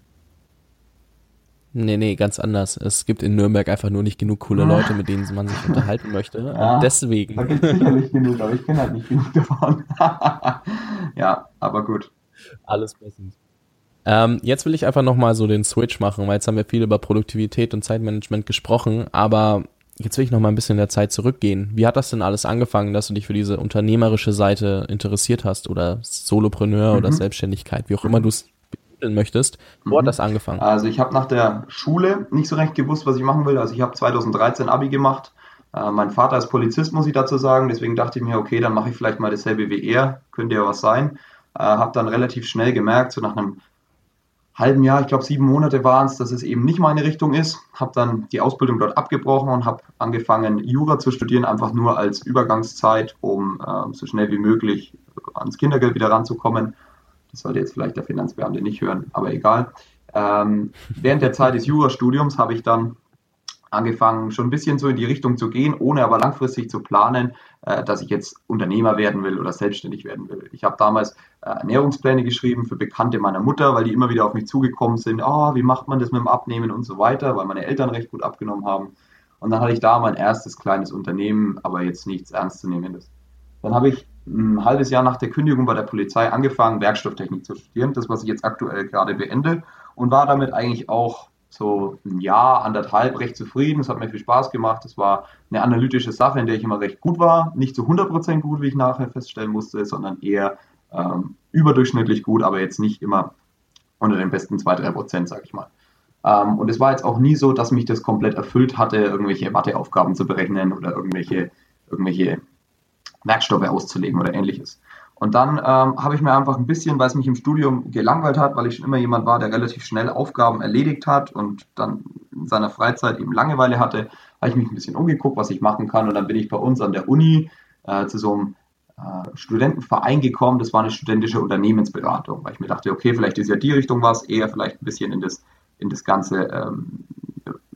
Nee, nee, ganz anders. Es gibt in Nürnberg einfach nur nicht genug coole Leute, mit denen man sich unterhalten möchte. Ja, deswegen. Da gibt es sicherlich genug, aber ich kenne halt nicht genug davon. *laughs* ja, aber gut. Alles bestens. Ähm, jetzt will ich einfach nochmal so den Switch machen, weil jetzt haben wir viel über Produktivität und Zeitmanagement gesprochen, aber jetzt will ich nochmal ein bisschen in der Zeit zurückgehen. Wie hat das denn alles angefangen, dass du dich für diese unternehmerische Seite interessiert hast oder Solopreneur mhm. oder Selbstständigkeit, wie auch immer du es betiteln möchtest? Wo mhm. hat das angefangen? Also ich habe nach der Schule nicht so recht gewusst, was ich machen will. Also ich habe 2013 Abi gemacht. Äh, mein Vater ist Polizist, muss ich dazu sagen. Deswegen dachte ich mir, okay, dann mache ich vielleicht mal dasselbe wie er. Könnte ja was sein. Äh, habe dann relativ schnell gemerkt, so nach einem halben Jahr, ich glaube sieben Monate waren es, dass es eben nicht meine Richtung ist. Habe dann die Ausbildung dort abgebrochen und habe angefangen, Jura zu studieren, einfach nur als Übergangszeit, um äh, so schnell wie möglich ans Kindergeld wieder ranzukommen. Das sollte jetzt vielleicht der Finanzbeamte nicht hören, aber egal. Ähm, während der Zeit des Jurastudiums habe ich dann angefangen, schon ein bisschen so in die Richtung zu gehen, ohne aber langfristig zu planen, äh, dass ich jetzt Unternehmer werden will oder selbstständig werden will. Ich habe damals äh, Ernährungspläne geschrieben für Bekannte meiner Mutter, weil die immer wieder auf mich zugekommen sind, oh, wie macht man das mit dem Abnehmen und so weiter, weil meine Eltern recht gut abgenommen haben. Und dann hatte ich da mein erstes kleines Unternehmen, aber jetzt nichts Ernstzunehmendes. Dann habe ich ein halbes Jahr nach der Kündigung bei der Polizei angefangen, Werkstofftechnik zu studieren, das, was ich jetzt aktuell gerade beende, und war damit eigentlich auch so ein Jahr, anderthalb recht zufrieden. Es hat mir viel Spaß gemacht. Es war eine analytische Sache, in der ich immer recht gut war. Nicht zu 100% gut, wie ich nachher feststellen musste, sondern eher ähm, überdurchschnittlich gut, aber jetzt nicht immer unter den besten 2-3 Prozent, sag ich mal. Ähm, und es war jetzt auch nie so, dass mich das komplett erfüllt hatte, irgendwelche Matheaufgaben zu berechnen oder irgendwelche, irgendwelche Werkstoffe auszulegen oder ähnliches. Und dann ähm, habe ich mir einfach ein bisschen, weil es mich im Studium gelangweilt hat, weil ich schon immer jemand war, der relativ schnell Aufgaben erledigt hat und dann in seiner Freizeit eben Langeweile hatte, habe ich mich ein bisschen umgeguckt, was ich machen kann. Und dann bin ich bei uns an der Uni äh, zu so einem äh, Studentenverein gekommen. Das war eine studentische Unternehmensberatung, weil ich mir dachte, okay, vielleicht ist ja die Richtung was, eher vielleicht ein bisschen in das, in das ganze ähm,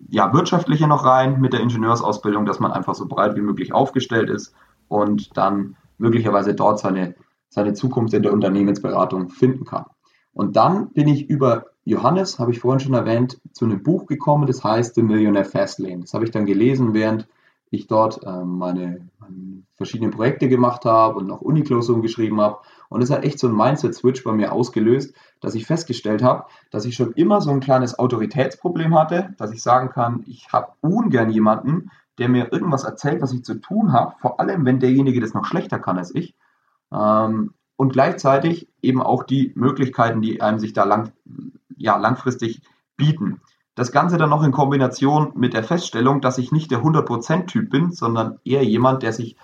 ja, wirtschaftliche noch rein mit der Ingenieursausbildung, dass man einfach so breit wie möglich aufgestellt ist und dann möglicherweise dort seine seine Zukunft in der Unternehmensberatung finden kann. Und dann bin ich über Johannes, habe ich vorhin schon erwähnt, zu einem Buch gekommen, das heißt The Millionaire Fastlane. Das habe ich dann gelesen, während ich dort ähm, meine, meine, verschiedenen Projekte gemacht habe und noch Uniklausuren geschrieben habe. Und es hat echt so ein Mindset-Switch bei mir ausgelöst, dass ich festgestellt habe, dass ich schon immer so ein kleines Autoritätsproblem hatte, dass ich sagen kann, ich habe ungern jemanden, der mir irgendwas erzählt, was ich zu tun habe, vor allem wenn derjenige das noch schlechter kann als ich. Ähm, und gleichzeitig eben auch die Möglichkeiten, die einem sich da lang, ja, langfristig bieten. Das Ganze dann noch in Kombination mit der Feststellung, dass ich nicht der 100%-Typ bin, sondern eher jemand, der sich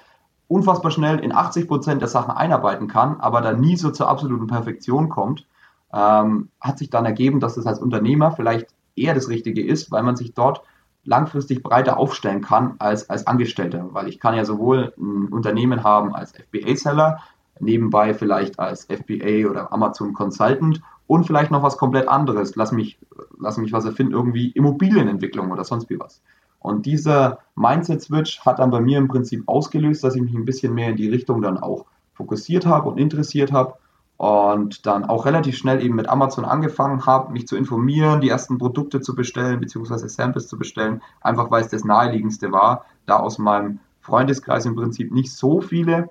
unfassbar schnell in 80% der Sachen einarbeiten kann, aber dann nie so zur absoluten Perfektion kommt, ähm, hat sich dann ergeben, dass es als Unternehmer vielleicht eher das Richtige ist, weil man sich dort langfristig breiter aufstellen kann als als Angestellter, weil ich kann ja sowohl ein Unternehmen haben als FBA-Seller, nebenbei vielleicht als FBA oder Amazon Consultant und vielleicht noch was komplett anderes. Lass mich, lass mich was erfinden, irgendwie Immobilienentwicklung oder sonst wie was. Und dieser Mindset-Switch hat dann bei mir im Prinzip ausgelöst, dass ich mich ein bisschen mehr in die Richtung dann auch fokussiert habe und interessiert habe und dann auch relativ schnell eben mit Amazon angefangen habe, mich zu informieren, die ersten Produkte zu bestellen, beziehungsweise Samples zu bestellen, einfach weil es das naheliegendste war, da aus meinem Freundeskreis im Prinzip nicht so viele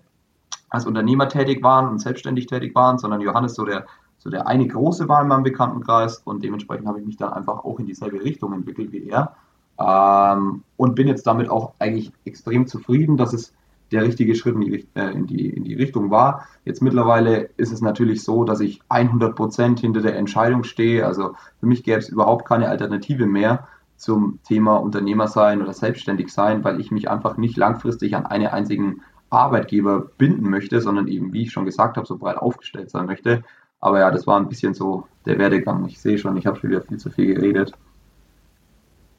als Unternehmer tätig waren und selbstständig tätig waren, sondern Johannes so der, so der eine große war in meinem Bekanntenkreis und dementsprechend habe ich mich dann einfach auch in dieselbe Richtung entwickelt wie er ähm, und bin jetzt damit auch eigentlich extrem zufrieden, dass es der richtige Schritt in die, äh, in, die, in die Richtung war. Jetzt mittlerweile ist es natürlich so, dass ich 100 Prozent hinter der Entscheidung stehe. Also für mich gäbe es überhaupt keine Alternative mehr zum Thema Unternehmer sein oder selbstständig sein, weil ich mich einfach nicht langfristig an einen einzigen Arbeitgeber binden möchte, sondern eben, wie ich schon gesagt habe, so breit aufgestellt sein möchte. Aber ja, das war ein bisschen so der Werdegang. Ich sehe schon, ich habe schon wieder viel zu viel geredet.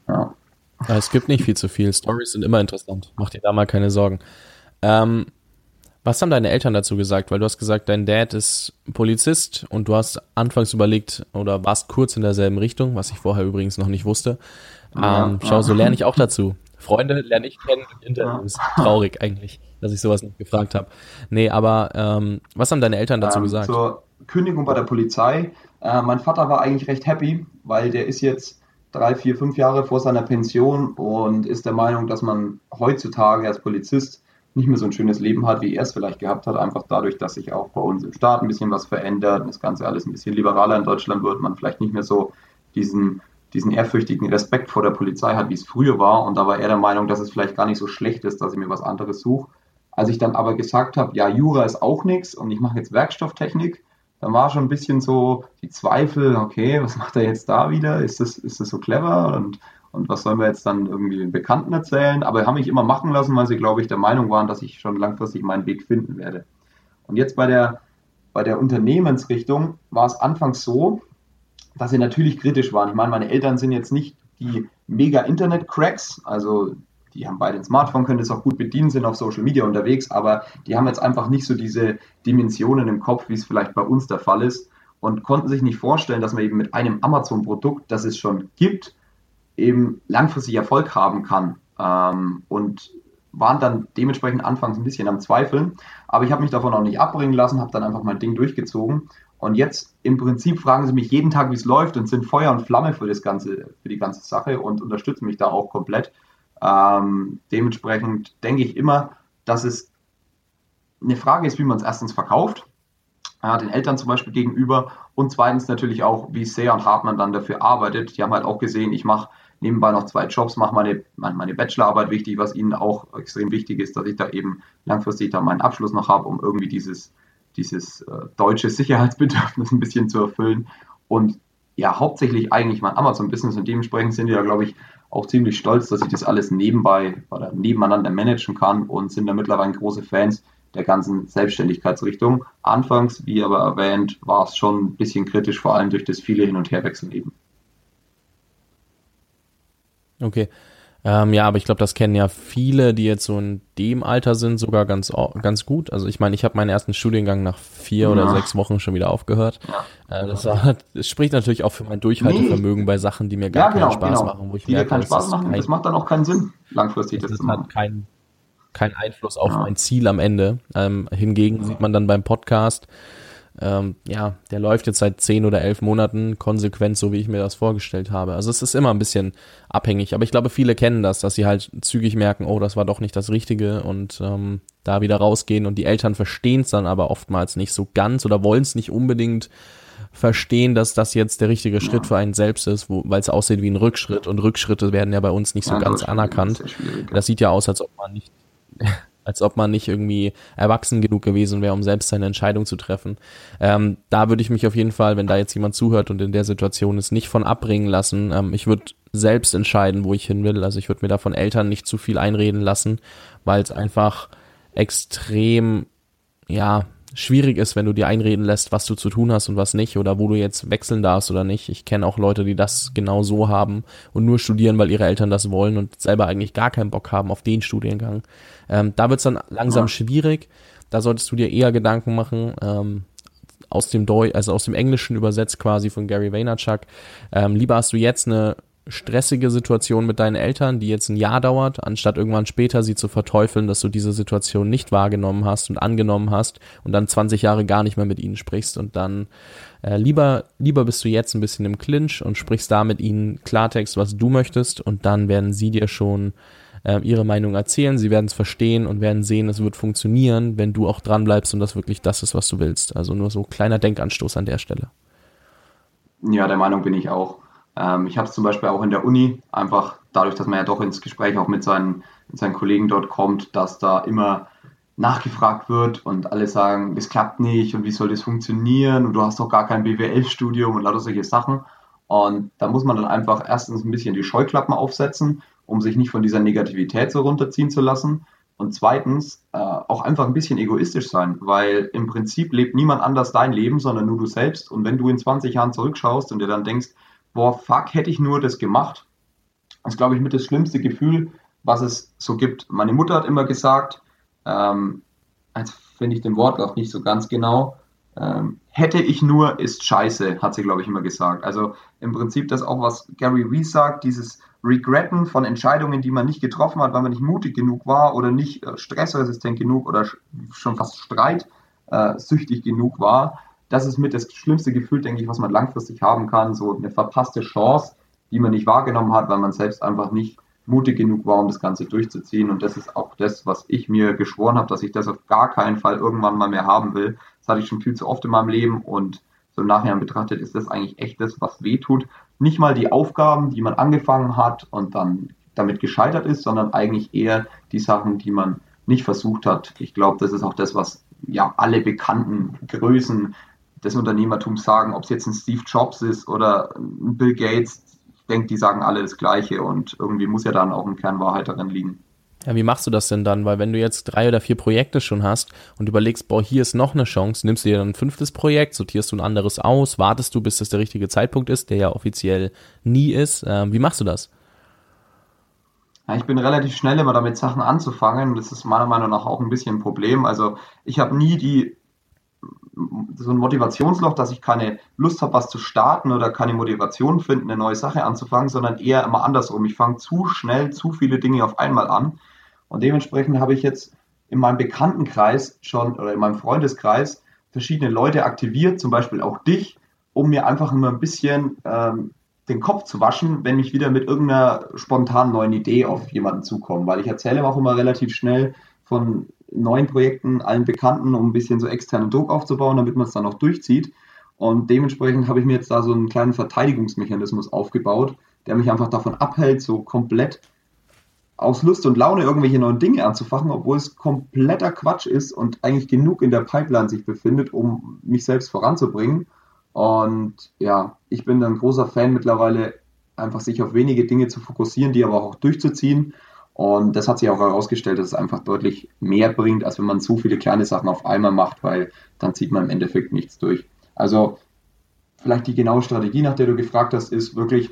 Ja. ja. Es gibt nicht viel zu viel. Stories sind immer interessant. Mach dir da mal keine Sorgen. Ähm, was haben deine Eltern dazu gesagt? Weil du hast gesagt, dein Dad ist Polizist und du hast anfangs überlegt oder warst kurz in derselben Richtung, was ich vorher übrigens noch nicht wusste. Ja, ähm, schau, so lerne ich auch dazu. Freunde lerne ich kennen durch Interviews. Traurig eigentlich, dass ich sowas nicht gefragt habe. Nee, aber ähm, was haben deine Eltern dazu ähm, gesagt? Zur Kündigung bei der Polizei. Äh, mein Vater war eigentlich recht happy, weil der ist jetzt drei, vier, fünf Jahre vor seiner Pension und ist der Meinung, dass man heutzutage als Polizist nicht mehr so ein schönes Leben hat, wie er es vielleicht gehabt hat, einfach dadurch, dass sich auch bei uns im Staat ein bisschen was verändert, das Ganze alles ein bisschen liberaler in Deutschland wird, man vielleicht nicht mehr so diesen diesen ehrfürchtigen Respekt vor der Polizei hat, wie es früher war. Und da war er der Meinung, dass es vielleicht gar nicht so schlecht ist, dass ich mir was anderes suche. Als ich dann aber gesagt habe, ja, Jura ist auch nichts und ich mache jetzt Werkstofftechnik, dann war schon ein bisschen so die Zweifel, okay, was macht er jetzt da wieder? Ist das, ist das so clever? Und, und was sollen wir jetzt dann irgendwie den Bekannten erzählen? Aber haben mich immer machen lassen, weil sie, glaube ich, der Meinung waren, dass ich schon langfristig meinen Weg finden werde. Und jetzt bei der, bei der Unternehmensrichtung war es anfangs so, dass sie natürlich kritisch waren. Ich meine, meine Eltern sind jetzt nicht die mega Internet-Cracks, also die haben beide ein Smartphone, können das auch gut bedienen, sind auf Social Media unterwegs, aber die haben jetzt einfach nicht so diese Dimensionen im Kopf, wie es vielleicht bei uns der Fall ist und konnten sich nicht vorstellen, dass man eben mit einem Amazon-Produkt, das es schon gibt, eben langfristig Erfolg haben kann. Ähm, und waren dann dementsprechend anfangs ein bisschen am Zweifeln, aber ich habe mich davon auch nicht abbringen lassen, habe dann einfach mein Ding durchgezogen und jetzt im Prinzip fragen sie mich jeden Tag, wie es läuft und sind Feuer und Flamme für das ganze, für die ganze Sache und unterstützen mich da auch komplett. Ähm, dementsprechend denke ich immer, dass es eine Frage ist, wie man es erstens verkauft, ja, den Eltern zum Beispiel gegenüber und zweitens natürlich auch, wie sehr und hart man dann dafür arbeitet. Die haben halt auch gesehen, ich mache nebenbei noch zwei Jobs, mache meine, meine Bachelorarbeit wichtig, was ihnen auch extrem wichtig ist, dass ich da eben langfristig dann meinen Abschluss noch habe, um irgendwie dieses, dieses äh, deutsche Sicherheitsbedürfnis *laughs* ein bisschen zu erfüllen. Und ja, hauptsächlich eigentlich mein Amazon-Business und dementsprechend sind die ja, glaube ich, auch ziemlich stolz, dass ich das alles nebenbei oder nebeneinander managen kann und sind da mittlerweile große Fans der ganzen Selbstständigkeitsrichtung. Anfangs, wie aber erwähnt, war es schon ein bisschen kritisch, vor allem durch das viele Hin- und Herwechseln eben. Okay. Ähm, ja, aber ich glaube, das kennen ja viele, die jetzt so in dem Alter sind, sogar ganz, ganz gut. Also ich meine, ich habe meinen ersten Studiengang nach vier ja. oder sechs Wochen schon wieder aufgehört. Ja. Äh, das, war, das, spricht natürlich auch für mein Durchhaltevermögen nee. bei Sachen, die mir gar ja, genau, keinen Spaß genau. machen. Wo ich die merke, keinen Spaß machen, kein, das macht dann auch keinen Sinn, langfristig das, das zu machen. Hat kein, kein Einfluss auf mein Ziel am Ende. Ähm, hingegen sieht man dann beim Podcast, ähm, ja, der läuft jetzt seit zehn oder elf Monaten konsequent, so wie ich mir das vorgestellt habe. Also es ist immer ein bisschen abhängig, aber ich glaube, viele kennen das, dass sie halt zügig merken, oh, das war doch nicht das Richtige und ähm, da wieder rausgehen und die Eltern verstehen es dann aber oftmals nicht so ganz oder wollen es nicht unbedingt verstehen, dass das jetzt der richtige Schritt für einen selbst ist, weil es aussieht wie ein Rückschritt und Rückschritte werden ja bei uns nicht so ja, ganz anerkannt. Das sieht ja aus, als ob man nicht als ob man nicht irgendwie erwachsen genug gewesen wäre, um selbst seine Entscheidung zu treffen. Ähm, da würde ich mich auf jeden Fall, wenn da jetzt jemand zuhört und in der Situation ist, nicht von abbringen lassen. Ähm, ich würde selbst entscheiden, wo ich hin will. Also ich würde mir da von Eltern nicht zu viel einreden lassen, weil es einfach extrem, ja, schwierig ist, wenn du dir einreden lässt, was du zu tun hast und was nicht oder wo du jetzt wechseln darfst oder nicht. Ich kenne auch Leute, die das genau so haben und nur studieren, weil ihre Eltern das wollen und selber eigentlich gar keinen Bock haben auf den Studiengang. Ähm, da wird's dann langsam ja. schwierig. Da solltest du dir eher Gedanken machen. Ähm, aus dem Deu also aus dem Englischen übersetzt quasi von Gary Vaynerchuk. Ähm, lieber hast du jetzt eine stressige Situation mit deinen Eltern, die jetzt ein Jahr dauert, anstatt irgendwann später sie zu verteufeln, dass du diese Situation nicht wahrgenommen hast und angenommen hast und dann 20 Jahre gar nicht mehr mit ihnen sprichst und dann äh, lieber lieber bist du jetzt ein bisschen im Clinch und sprichst da mit ihnen Klartext, was du möchtest und dann werden sie dir schon äh, ihre Meinung erzählen, sie werden es verstehen und werden sehen, es wird funktionieren, wenn du auch dran bleibst und das wirklich das ist, was du willst. Also nur so kleiner Denkanstoß an der Stelle. Ja, der Meinung bin ich auch. Ähm, ich habe es zum Beispiel auch in der Uni, einfach dadurch, dass man ja doch ins Gespräch auch mit seinen, mit seinen Kollegen dort kommt, dass da immer nachgefragt wird und alle sagen, das klappt nicht und wie soll das funktionieren und du hast doch gar kein BWL-Studium und lauter solche Sachen. Und da muss man dann einfach erstens ein bisschen die Scheuklappen aufsetzen, um sich nicht von dieser Negativität so runterziehen zu lassen. Und zweitens äh, auch einfach ein bisschen egoistisch sein, weil im Prinzip lebt niemand anders dein Leben, sondern nur du selbst. Und wenn du in 20 Jahren zurückschaust und dir dann denkst, boah, fuck, hätte ich nur das gemacht. Ist, glaube ich, mit das schlimmste Gefühl, was es so gibt. Meine Mutter hat immer gesagt, ähm, jetzt finde ich den Wortlaut nicht so ganz genau, ähm, hätte ich nur ist scheiße, hat sie, glaube ich, immer gesagt. Also im Prinzip das auch, was Gary Vee sagt, dieses Regretten von Entscheidungen, die man nicht getroffen hat, weil man nicht mutig genug war oder nicht äh, stressresistent genug oder schon fast streitsüchtig genug war, das ist mit das schlimmste Gefühl, denke ich, was man langfristig haben kann. So eine verpasste Chance, die man nicht wahrgenommen hat, weil man selbst einfach nicht mutig genug war, um das Ganze durchzuziehen. Und das ist auch das, was ich mir geschworen habe, dass ich das auf gar keinen Fall irgendwann mal mehr haben will. Das hatte ich schon viel zu oft in meinem Leben und so im Nachhinein betrachtet ist das eigentlich echt das, was weh tut. Nicht mal die Aufgaben, die man angefangen hat und dann damit gescheitert ist, sondern eigentlich eher die Sachen, die man nicht versucht hat. Ich glaube, das ist auch das, was ja alle bekannten Größen des Unternehmertums sagen, ob es jetzt ein Steve Jobs ist oder ein Bill Gates. Ich denke, die sagen alle das Gleiche und irgendwie muss ja dann auch ein Kern Wahrheit darin liegen. Ja, wie machst du das denn dann? Weil wenn du jetzt drei oder vier Projekte schon hast und überlegst, boah, hier ist noch eine Chance, nimmst du dir dann ein fünftes Projekt, sortierst du ein anderes aus, wartest du, bis das der richtige Zeitpunkt ist, der ja offiziell nie ist. Ähm, wie machst du das? Ja, ich bin relativ schnell immer damit, Sachen anzufangen. Das ist meiner Meinung nach auch ein bisschen ein Problem. Also ich habe nie die so ein Motivationsloch, dass ich keine Lust habe, was zu starten oder keine Motivation finden, eine neue Sache anzufangen, sondern eher immer andersrum. Ich fange zu schnell zu viele Dinge auf einmal an. Und dementsprechend habe ich jetzt in meinem Bekanntenkreis schon oder in meinem Freundeskreis verschiedene Leute aktiviert, zum Beispiel auch dich, um mir einfach immer ein bisschen ähm, den Kopf zu waschen, wenn ich wieder mit irgendeiner spontanen neuen Idee auf jemanden zukomme. Weil ich erzähle auch immer relativ schnell von neuen Projekten, allen Bekannten, um ein bisschen so externen Druck aufzubauen, damit man es dann auch durchzieht. Und dementsprechend habe ich mir jetzt da so einen kleinen Verteidigungsmechanismus aufgebaut, der mich einfach davon abhält, so komplett aus Lust und Laune irgendwelche neuen Dinge anzufachen, obwohl es kompletter Quatsch ist und eigentlich genug in der Pipeline sich befindet, um mich selbst voranzubringen. Und ja, ich bin ein großer Fan mittlerweile, einfach sich auf wenige Dinge zu fokussieren, die aber auch durchzuziehen. Und das hat sich auch herausgestellt, dass es einfach deutlich mehr bringt, als wenn man zu viele kleine Sachen auf einmal macht, weil dann zieht man im Endeffekt nichts durch. Also vielleicht die genaue Strategie, nach der du gefragt hast, ist wirklich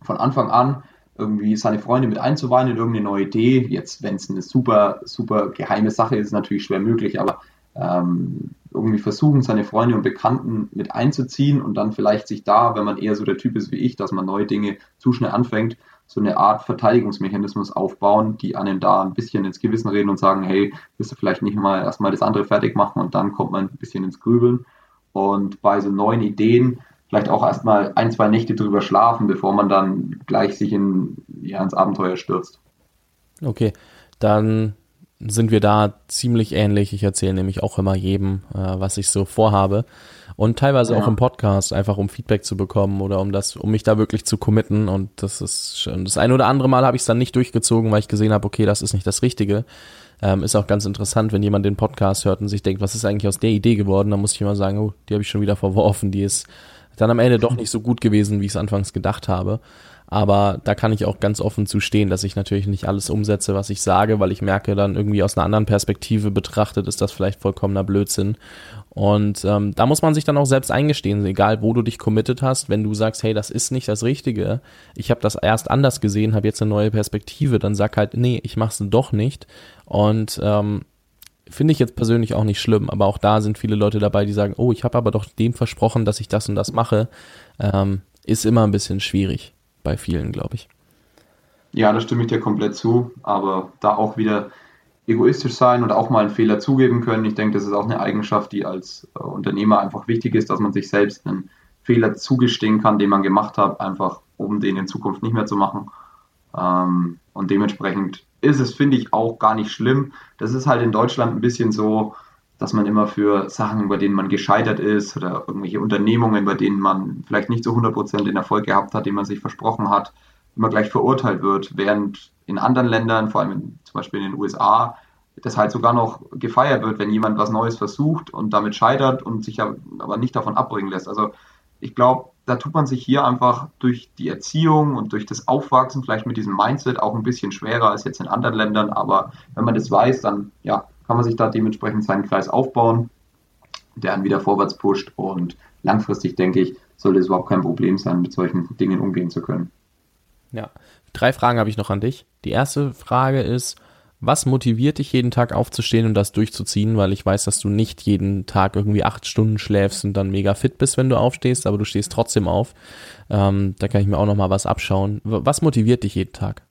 von Anfang an irgendwie seine Freunde mit einzuweihen in irgendeine neue Idee. Jetzt, wenn es eine super, super geheime Sache ist, ist natürlich schwer möglich, aber ähm, irgendwie versuchen, seine Freunde und Bekannten mit einzuziehen und dann vielleicht sich da, wenn man eher so der Typ ist wie ich, dass man neue Dinge zu schnell anfängt, so eine Art Verteidigungsmechanismus aufbauen, die einem da ein bisschen ins Gewissen reden und sagen, hey, willst du vielleicht nicht mal erstmal das andere fertig machen und dann kommt man ein bisschen ins Grübeln. Und bei so neuen Ideen vielleicht auch erstmal ein, zwei Nächte drüber schlafen, bevor man dann gleich sich in, ja, ins Abenteuer stürzt. Okay, dann sind wir da ziemlich ähnlich. Ich erzähle nämlich auch immer jedem, äh, was ich so vorhabe. Und teilweise ja. auch im Podcast, einfach um Feedback zu bekommen oder um das, um mich da wirklich zu committen. Und das ist schon, das eine oder andere Mal habe ich es dann nicht durchgezogen, weil ich gesehen habe, okay, das ist nicht das Richtige. Ähm, ist auch ganz interessant, wenn jemand den Podcast hört und sich denkt, was ist eigentlich aus der Idee geworden, dann muss ich immer sagen, oh, die habe ich schon wieder verworfen, die ist dann am Ende doch nicht so gut gewesen, wie ich es anfangs gedacht habe. Aber da kann ich auch ganz offen zu stehen, dass ich natürlich nicht alles umsetze, was ich sage, weil ich merke dann irgendwie aus einer anderen Perspektive betrachtet, ist das vielleicht vollkommener Blödsinn. Und ähm, da muss man sich dann auch selbst eingestehen, egal wo du dich committed hast, wenn du sagst, hey, das ist nicht das Richtige, ich habe das erst anders gesehen, habe jetzt eine neue Perspektive, dann sag halt, nee, ich mach's doch nicht. Und ähm, finde ich jetzt persönlich auch nicht schlimm, aber auch da sind viele Leute dabei, die sagen, oh, ich habe aber doch dem versprochen, dass ich das und das mache. Ähm, ist immer ein bisschen schwierig bei vielen, glaube ich. Ja, da stimme ich dir komplett zu, aber da auch wieder egoistisch sein und auch mal einen Fehler zugeben können. Ich denke, das ist auch eine Eigenschaft, die als äh, Unternehmer einfach wichtig ist, dass man sich selbst einen Fehler zugestehen kann, den man gemacht hat, einfach um den in Zukunft nicht mehr zu machen. Ähm, und dementsprechend ist es, finde ich, auch gar nicht schlimm. Das ist halt in Deutschland ein bisschen so, dass man immer für Sachen, bei denen man gescheitert ist oder irgendwelche Unternehmungen, bei denen man vielleicht nicht so 100% den Erfolg gehabt hat, den man sich versprochen hat, immer gleich verurteilt wird, während in anderen Ländern, vor allem in, zum Beispiel in den USA, das halt sogar noch gefeiert wird, wenn jemand was Neues versucht und damit scheitert und sich aber nicht davon abbringen lässt. Also ich glaube, da tut man sich hier einfach durch die Erziehung und durch das Aufwachsen vielleicht mit diesem Mindset auch ein bisschen schwerer als jetzt in anderen Ländern. Aber wenn man das weiß, dann ja, kann man sich da dementsprechend seinen Kreis aufbauen, der dann wieder vorwärts pusht und langfristig, denke ich, sollte es überhaupt kein Problem sein, mit solchen Dingen umgehen zu können. Ja, drei Fragen habe ich noch an dich. Die erste Frage ist, was motiviert dich jeden Tag aufzustehen und das durchzuziehen? Weil ich weiß, dass du nicht jeden Tag irgendwie acht Stunden schläfst und dann mega fit bist, wenn du aufstehst, aber du stehst trotzdem auf. Ähm, da kann ich mir auch noch mal was abschauen. Was motiviert dich jeden Tag?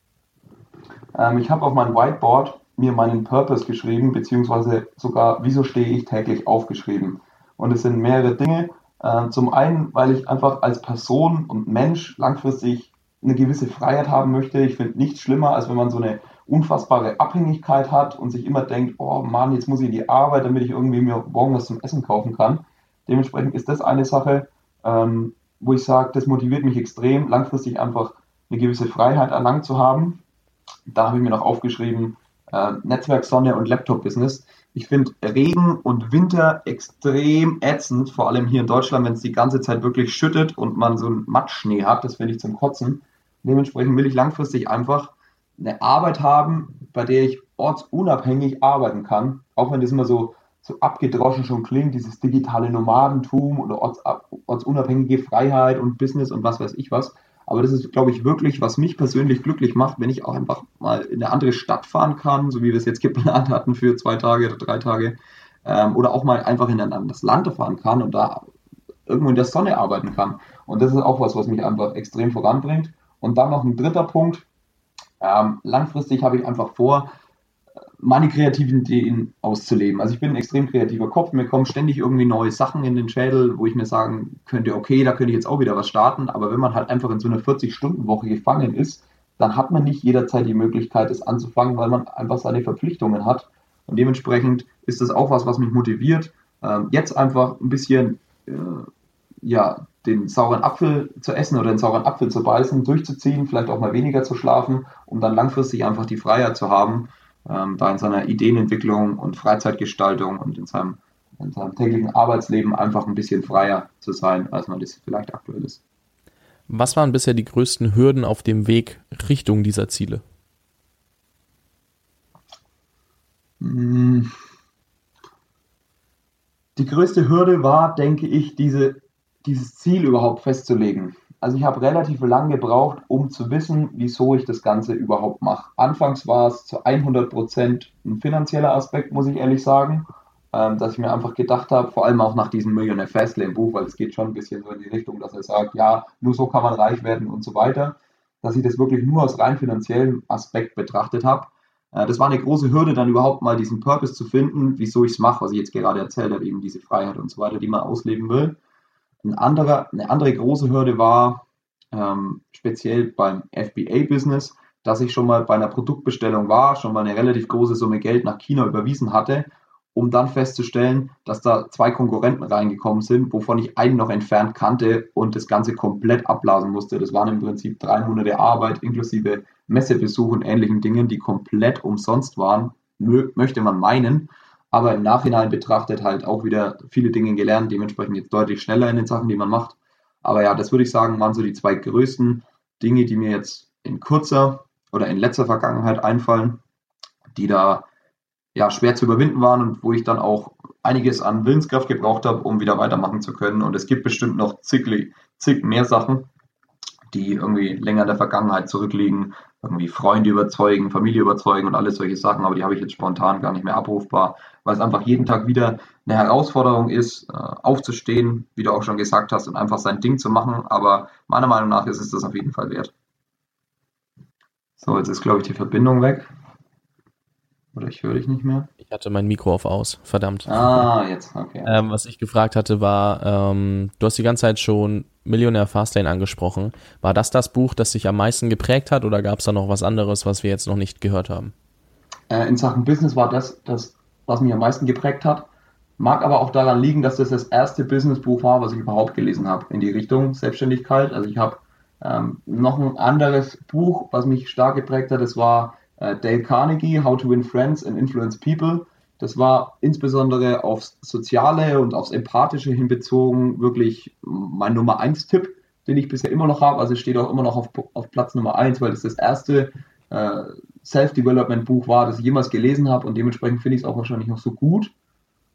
Ähm, ich habe auf meinem Whiteboard mir meinen Purpose geschrieben, beziehungsweise sogar, wieso stehe ich täglich aufgeschrieben. Und es sind mehrere Dinge. Äh, zum einen, weil ich einfach als Person und Mensch langfristig eine gewisse Freiheit haben möchte. Ich finde nichts schlimmer, als wenn man so eine unfassbare Abhängigkeit hat und sich immer denkt, oh Mann, jetzt muss ich in die Arbeit, damit ich irgendwie mir morgen was zum Essen kaufen kann. Dementsprechend ist das eine Sache, ähm, wo ich sage, das motiviert mich extrem, langfristig einfach eine gewisse Freiheit erlangt zu haben. Da habe ich mir noch aufgeschrieben, äh, Netzwerk, Sonne und Laptop-Business. Ich finde Regen und Winter extrem ätzend, vor allem hier in Deutschland, wenn es die ganze Zeit wirklich schüttet und man so einen Matschschnee hat, das finde ich zum Kotzen. Dementsprechend will ich langfristig einfach eine Arbeit haben, bei der ich ortsunabhängig arbeiten kann, auch wenn das immer so, so abgedroschen schon klingt, dieses digitale Nomadentum oder orts, ortsunabhängige Freiheit und Business und was weiß ich was. Aber das ist, glaube ich, wirklich, was mich persönlich glücklich macht, wenn ich auch einfach mal in eine andere Stadt fahren kann, so wie wir es jetzt geplant hatten für zwei Tage oder drei Tage. Ähm, oder auch mal einfach in ein anderes Land fahren kann und da irgendwo in der Sonne arbeiten kann. Und das ist auch was, was mich einfach extrem voranbringt. Und dann noch ein dritter Punkt. Ähm, langfristig habe ich einfach vor, meine kreativen Ideen auszuleben. Also ich bin ein extrem kreativer Kopf, mir kommen ständig irgendwie neue Sachen in den Schädel, wo ich mir sagen könnte, okay, da könnte ich jetzt auch wieder was starten, aber wenn man halt einfach in so einer 40-Stunden-Woche gefangen ist, dann hat man nicht jederzeit die Möglichkeit, es anzufangen, weil man einfach seine Verpflichtungen hat. Und dementsprechend ist das auch was, was mich motiviert, ähm, jetzt einfach ein bisschen ja, den sauren Apfel zu essen oder den sauren Apfel zu beißen, durchzuziehen, vielleicht auch mal weniger zu schlafen, um dann langfristig einfach die Freiheit zu haben, ähm, da in seiner Ideenentwicklung und Freizeitgestaltung und in seinem, in seinem täglichen Arbeitsleben einfach ein bisschen freier zu sein, als man das vielleicht aktuell ist. Was waren bisher die größten Hürden auf dem Weg Richtung dieser Ziele? Hm. Die größte Hürde war, denke ich, diese dieses Ziel überhaupt festzulegen. Also ich habe relativ lang gebraucht, um zu wissen, wieso ich das Ganze überhaupt mache. Anfangs war es zu 100 Prozent ein finanzieller Aspekt, muss ich ehrlich sagen, ähm, dass ich mir einfach gedacht habe, vor allem auch nach diesem Millionaire Fastlane Buch, weil es geht schon ein bisschen so in die Richtung, dass er sagt, ja, nur so kann man reich werden und so weiter, dass ich das wirklich nur aus rein finanziellem Aspekt betrachtet habe. Äh, das war eine große Hürde, dann überhaupt mal diesen Purpose zu finden, wieso ich es mache, was ich jetzt gerade erzählt habe, eben diese Freiheit und so weiter, die man ausleben will. Ein anderer, eine andere große Hürde war, ähm, speziell beim FBA-Business, dass ich schon mal bei einer Produktbestellung war, schon mal eine relativ große Summe Geld nach China überwiesen hatte, um dann festzustellen, dass da zwei Konkurrenten reingekommen sind, wovon ich einen noch entfernt kannte und das Ganze komplett abblasen musste. Das waren im Prinzip drei Monate Arbeit inklusive Messebesuch und ähnlichen Dingen, die komplett umsonst waren, möchte man meinen aber im Nachhinein betrachtet halt auch wieder viele Dinge gelernt, dementsprechend jetzt deutlich schneller in den Sachen, die man macht. Aber ja, das würde ich sagen, waren so die zwei größten Dinge, die mir jetzt in kurzer oder in letzter Vergangenheit einfallen, die da ja schwer zu überwinden waren und wo ich dann auch einiges an Willenskraft gebraucht habe, um wieder weitermachen zu können. Und es gibt bestimmt noch zig, zig mehr Sachen, die irgendwie länger in der Vergangenheit zurückliegen, irgendwie Freunde überzeugen, Familie überzeugen und alles solche Sachen, aber die habe ich jetzt spontan gar nicht mehr abrufbar, weil es einfach jeden Tag wieder eine Herausforderung ist, äh, aufzustehen, wie du auch schon gesagt hast, und einfach sein Ding zu machen. Aber meiner Meinung nach ist es das auf jeden Fall wert. So, jetzt ist, glaube ich, die Verbindung weg. Oder ich höre dich nicht mehr. Ich hatte mein Mikro auf aus, verdammt. Ah, jetzt, okay. Ähm, was ich gefragt hatte, war, ähm, du hast die ganze Zeit schon Millionär Fastlane angesprochen. War das das Buch, das dich am meisten geprägt hat oder gab es da noch was anderes, was wir jetzt noch nicht gehört haben? Äh, in Sachen Business war das, das, was mich am meisten geprägt hat. Mag aber auch daran liegen, dass das das erste Businessbuch war, was ich überhaupt gelesen habe in die Richtung Selbstständigkeit. Also ich habe ähm, noch ein anderes Buch, was mich stark geprägt hat. Das war äh, Dale Carnegie, How to Win Friends and Influence People. Das war insbesondere aufs Soziale und aufs Empathische hinbezogen wirklich mein Nummer 1 Tipp, den ich bisher immer noch habe. Also steht auch immer noch auf, auf Platz Nummer 1, weil es das erste äh, Self-Development-Buch war, das ich jemals gelesen habe und dementsprechend finde ich es auch wahrscheinlich noch so gut.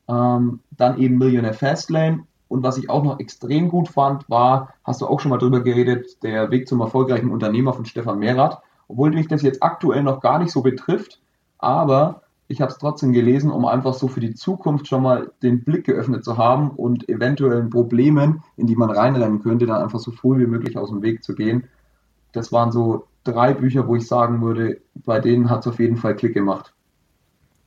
Ähm, dann eben Millionaire Fastlane und was ich auch noch extrem gut fand, war, hast du auch schon mal drüber geredet, der Weg zum erfolgreichen Unternehmer von Stefan Mehrath obwohl mich das jetzt aktuell noch gar nicht so betrifft, aber ich habe es trotzdem gelesen, um einfach so für die Zukunft schon mal den Blick geöffnet zu haben und eventuellen Problemen, in die man reinrennen könnte, dann einfach so früh wie möglich aus dem Weg zu gehen. Das waren so drei Bücher, wo ich sagen würde, bei denen hat es auf jeden Fall Klick gemacht.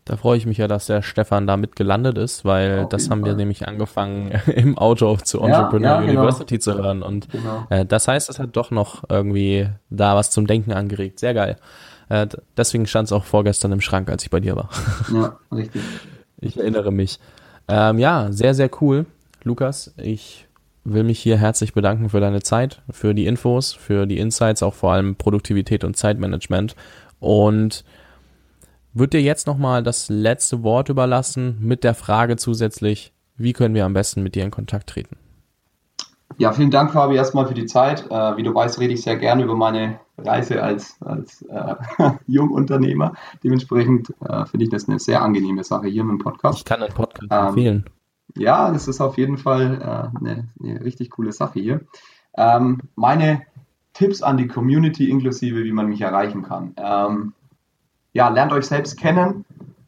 Da freue ich mich ja, dass der Stefan da mit gelandet ist, weil Auf das haben Fall. wir nämlich angefangen *laughs* im Auto zu Entrepreneur ja, ja, genau. University zu hören. Und genau. äh, das heißt, es hat doch noch irgendwie da was zum Denken angeregt. Sehr geil. Äh, deswegen stand es auch vorgestern im Schrank, als ich bei dir war. Ja, richtig. *laughs* Ich erinnere mich. Ähm, ja, sehr, sehr cool. Lukas, ich will mich hier herzlich bedanken für deine Zeit, für die Infos, für die Insights, auch vor allem Produktivität und Zeitmanagement. Und würde dir jetzt nochmal das letzte Wort überlassen mit der Frage zusätzlich, wie können wir am besten mit dir in Kontakt treten? Ja, vielen Dank, Fabi, erstmal für die Zeit. Äh, wie du weißt, rede ich sehr gerne über meine Reise als, als äh, *laughs* Jungunternehmer. Dementsprechend äh, finde ich das eine sehr angenehme Sache hier mit dem Podcast. Ich kann den Podcast ähm, empfehlen. Ja, das ist auf jeden Fall äh, eine, eine, richtig coole Sache hier. Ähm, meine Tipps an die Community inklusive, wie man mich erreichen kann. Ähm, ja, lernt euch selbst kennen,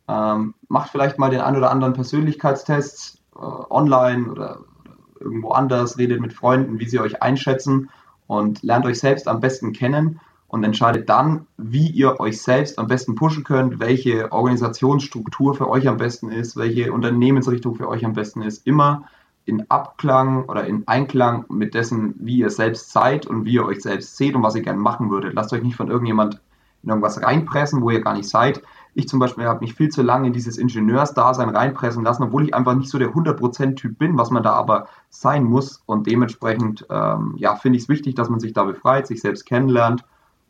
ähm, macht vielleicht mal den ein oder anderen Persönlichkeitstest äh, online oder irgendwo anders, redet mit Freunden, wie sie euch einschätzen und lernt euch selbst am besten kennen und entscheidet dann, wie ihr euch selbst am besten pushen könnt, welche Organisationsstruktur für euch am besten ist, welche Unternehmensrichtung für euch am besten ist. Immer in Abklang oder in Einklang mit dessen, wie ihr selbst seid und wie ihr euch selbst seht und was ihr gerne machen würdet. Lasst euch nicht von irgendjemand in irgendwas reinpressen, wo ihr gar nicht seid. Ich zum Beispiel habe mich viel zu lange in dieses Ingenieursdasein reinpressen lassen, obwohl ich einfach nicht so der 100%-Typ bin, was man da aber sein muss. Und dementsprechend, ähm, ja, finde ich es wichtig, dass man sich da befreit, sich selbst kennenlernt.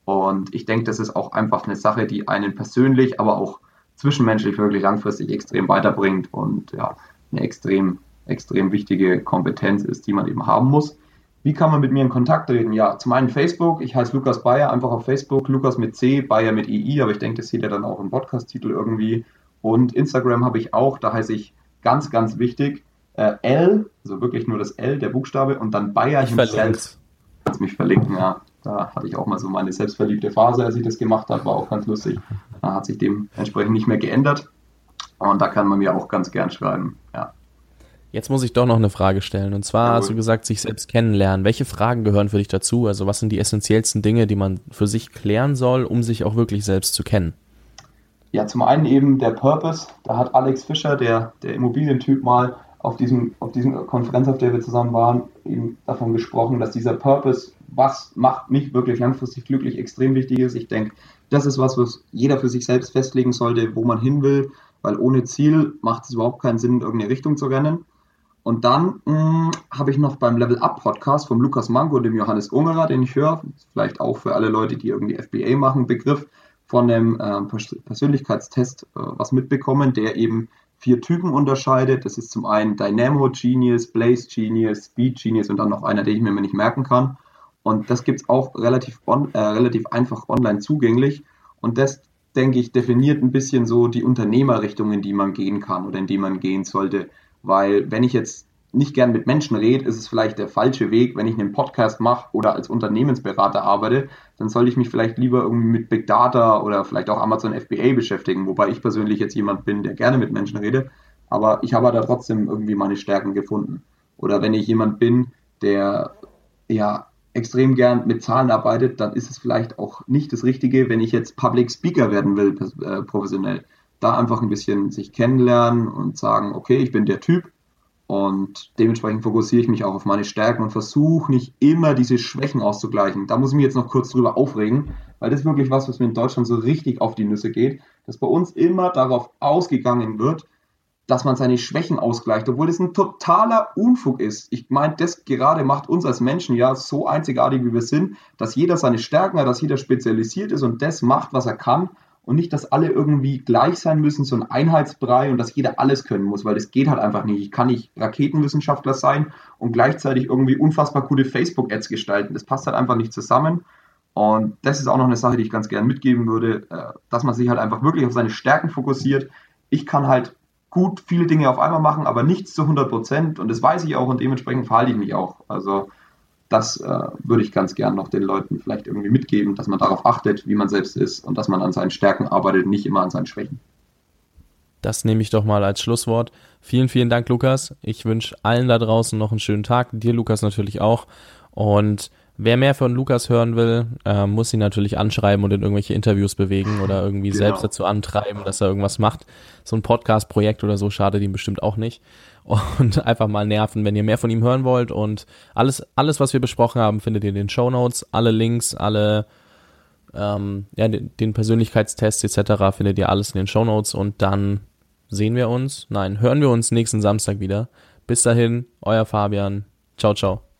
Und ich denke, das ist auch einfach eine Sache, die einen persönlich, aber auch zwischenmenschlich wirklich langfristig extrem weiterbringt und ja, eine extrem, extrem wichtige Kompetenz ist, die man eben haben muss. Wie kann man mit mir in Kontakt treten? Ja, zum einen Facebook. Ich heiße Lukas Bayer, einfach auf Facebook. Lukas mit C, Bayer mit II, aber ich denke, das seht ihr dann auch im Podcast-Titel irgendwie. Und Instagram habe ich auch, da heiße ich ganz, ganz wichtig äh, L, also wirklich nur das L, der Buchstabe, und dann Bayer ich himself. Kannst mich verlinken, ja. Da hatte ich auch mal so meine selbstverliebte Phase, als ich das gemacht habe, war auch ganz lustig. Da hat sich dementsprechend nicht mehr geändert. Und da kann man mir auch ganz gern schreiben, ja. Jetzt muss ich doch noch eine Frage stellen. Und zwar Jawohl. hast du gesagt, sich selbst kennenlernen. Welche Fragen gehören für dich dazu? Also was sind die essentiellsten Dinge, die man für sich klären soll, um sich auch wirklich selbst zu kennen? Ja, zum einen eben der Purpose. Da hat Alex Fischer, der, der Immobilientyp, mal auf diesem, auf diesem Konferenz, auf der wir zusammen waren, eben davon gesprochen, dass dieser Purpose, was macht mich wirklich langfristig glücklich, extrem wichtig ist. Ich denke, das ist was, was jeder für sich selbst festlegen sollte, wo man hin will, weil ohne Ziel macht es überhaupt keinen Sinn, in irgendeine Richtung zu rennen. Und dann hm, habe ich noch beim Level Up Podcast vom Lukas Mango dem Johannes Ungerer, den ich höre, vielleicht auch für alle Leute, die irgendwie FBA machen, Begriff von einem äh, Persönlichkeitstest äh, was mitbekommen, der eben vier Typen unterscheidet. Das ist zum einen Dynamo Genius, Blaze Genius, Speed Genius und dann noch einer, den ich mir nicht merken kann. Und das gibt es auch relativ, on, äh, relativ einfach online zugänglich. Und das, denke ich, definiert ein bisschen so die Unternehmerrichtung, in die man gehen kann oder in die man gehen sollte. Weil wenn ich jetzt nicht gern mit Menschen rede, ist es vielleicht der falsche Weg. Wenn ich einen Podcast mache oder als Unternehmensberater arbeite, dann sollte ich mich vielleicht lieber irgendwie mit Big Data oder vielleicht auch Amazon FBA beschäftigen, wobei ich persönlich jetzt jemand bin, der gerne mit Menschen rede. Aber ich habe da trotzdem irgendwie meine Stärken gefunden. Oder wenn ich jemand bin, der ja extrem gern mit Zahlen arbeitet, dann ist es vielleicht auch nicht das Richtige, wenn ich jetzt Public Speaker werden will, äh, professionell da einfach ein bisschen sich kennenlernen und sagen, okay, ich bin der Typ und dementsprechend fokussiere ich mich auch auf meine Stärken und versuche nicht immer diese Schwächen auszugleichen. Da muss ich mich jetzt noch kurz drüber aufregen, weil das ist wirklich was, was mir in Deutschland so richtig auf die Nüsse geht, dass bei uns immer darauf ausgegangen wird, dass man seine Schwächen ausgleicht, obwohl das ein totaler Unfug ist. Ich meine, das gerade macht uns als Menschen ja so einzigartig, wie wir sind, dass jeder seine Stärken hat, dass jeder spezialisiert ist und das macht, was er kann und nicht, dass alle irgendwie gleich sein müssen, so ein Einheitsbrei und dass jeder alles können muss, weil das geht halt einfach nicht. Ich kann nicht Raketenwissenschaftler sein und gleichzeitig irgendwie unfassbar gute Facebook-Ads gestalten. Das passt halt einfach nicht zusammen. Und das ist auch noch eine Sache, die ich ganz gerne mitgeben würde, äh, dass man sich halt einfach wirklich auf seine Stärken fokussiert. Ich kann halt gut viele Dinge auf einmal machen, aber nichts zu 100 Prozent und das weiß ich auch und dementsprechend verhalte ich mich auch. Also das äh, würde ich ganz gern noch den Leuten vielleicht irgendwie mitgeben, dass man darauf achtet, wie man selbst ist und dass man an seinen Stärken arbeitet, nicht immer an seinen Schwächen. Das nehme ich doch mal als Schlusswort. Vielen, vielen Dank, Lukas. Ich wünsche allen da draußen noch einen schönen Tag. Dir, Lukas, natürlich auch. Und wer mehr von Lukas hören will, äh, muss ihn natürlich anschreiben und in irgendwelche Interviews bewegen oder irgendwie genau. selbst dazu antreiben, dass er irgendwas macht. So ein Podcast-Projekt oder so schadet ihm bestimmt auch nicht und *laughs* einfach mal nerven, wenn ihr mehr von ihm hören wollt. Und alles, alles, was wir besprochen haben, findet ihr in den Show Notes. Alle Links, alle, ähm, ja, den, den Persönlichkeitstest etc. findet ihr alles in den Show Notes. Und dann sehen wir uns, nein, hören wir uns nächsten Samstag wieder. Bis dahin, euer Fabian. Ciao, ciao.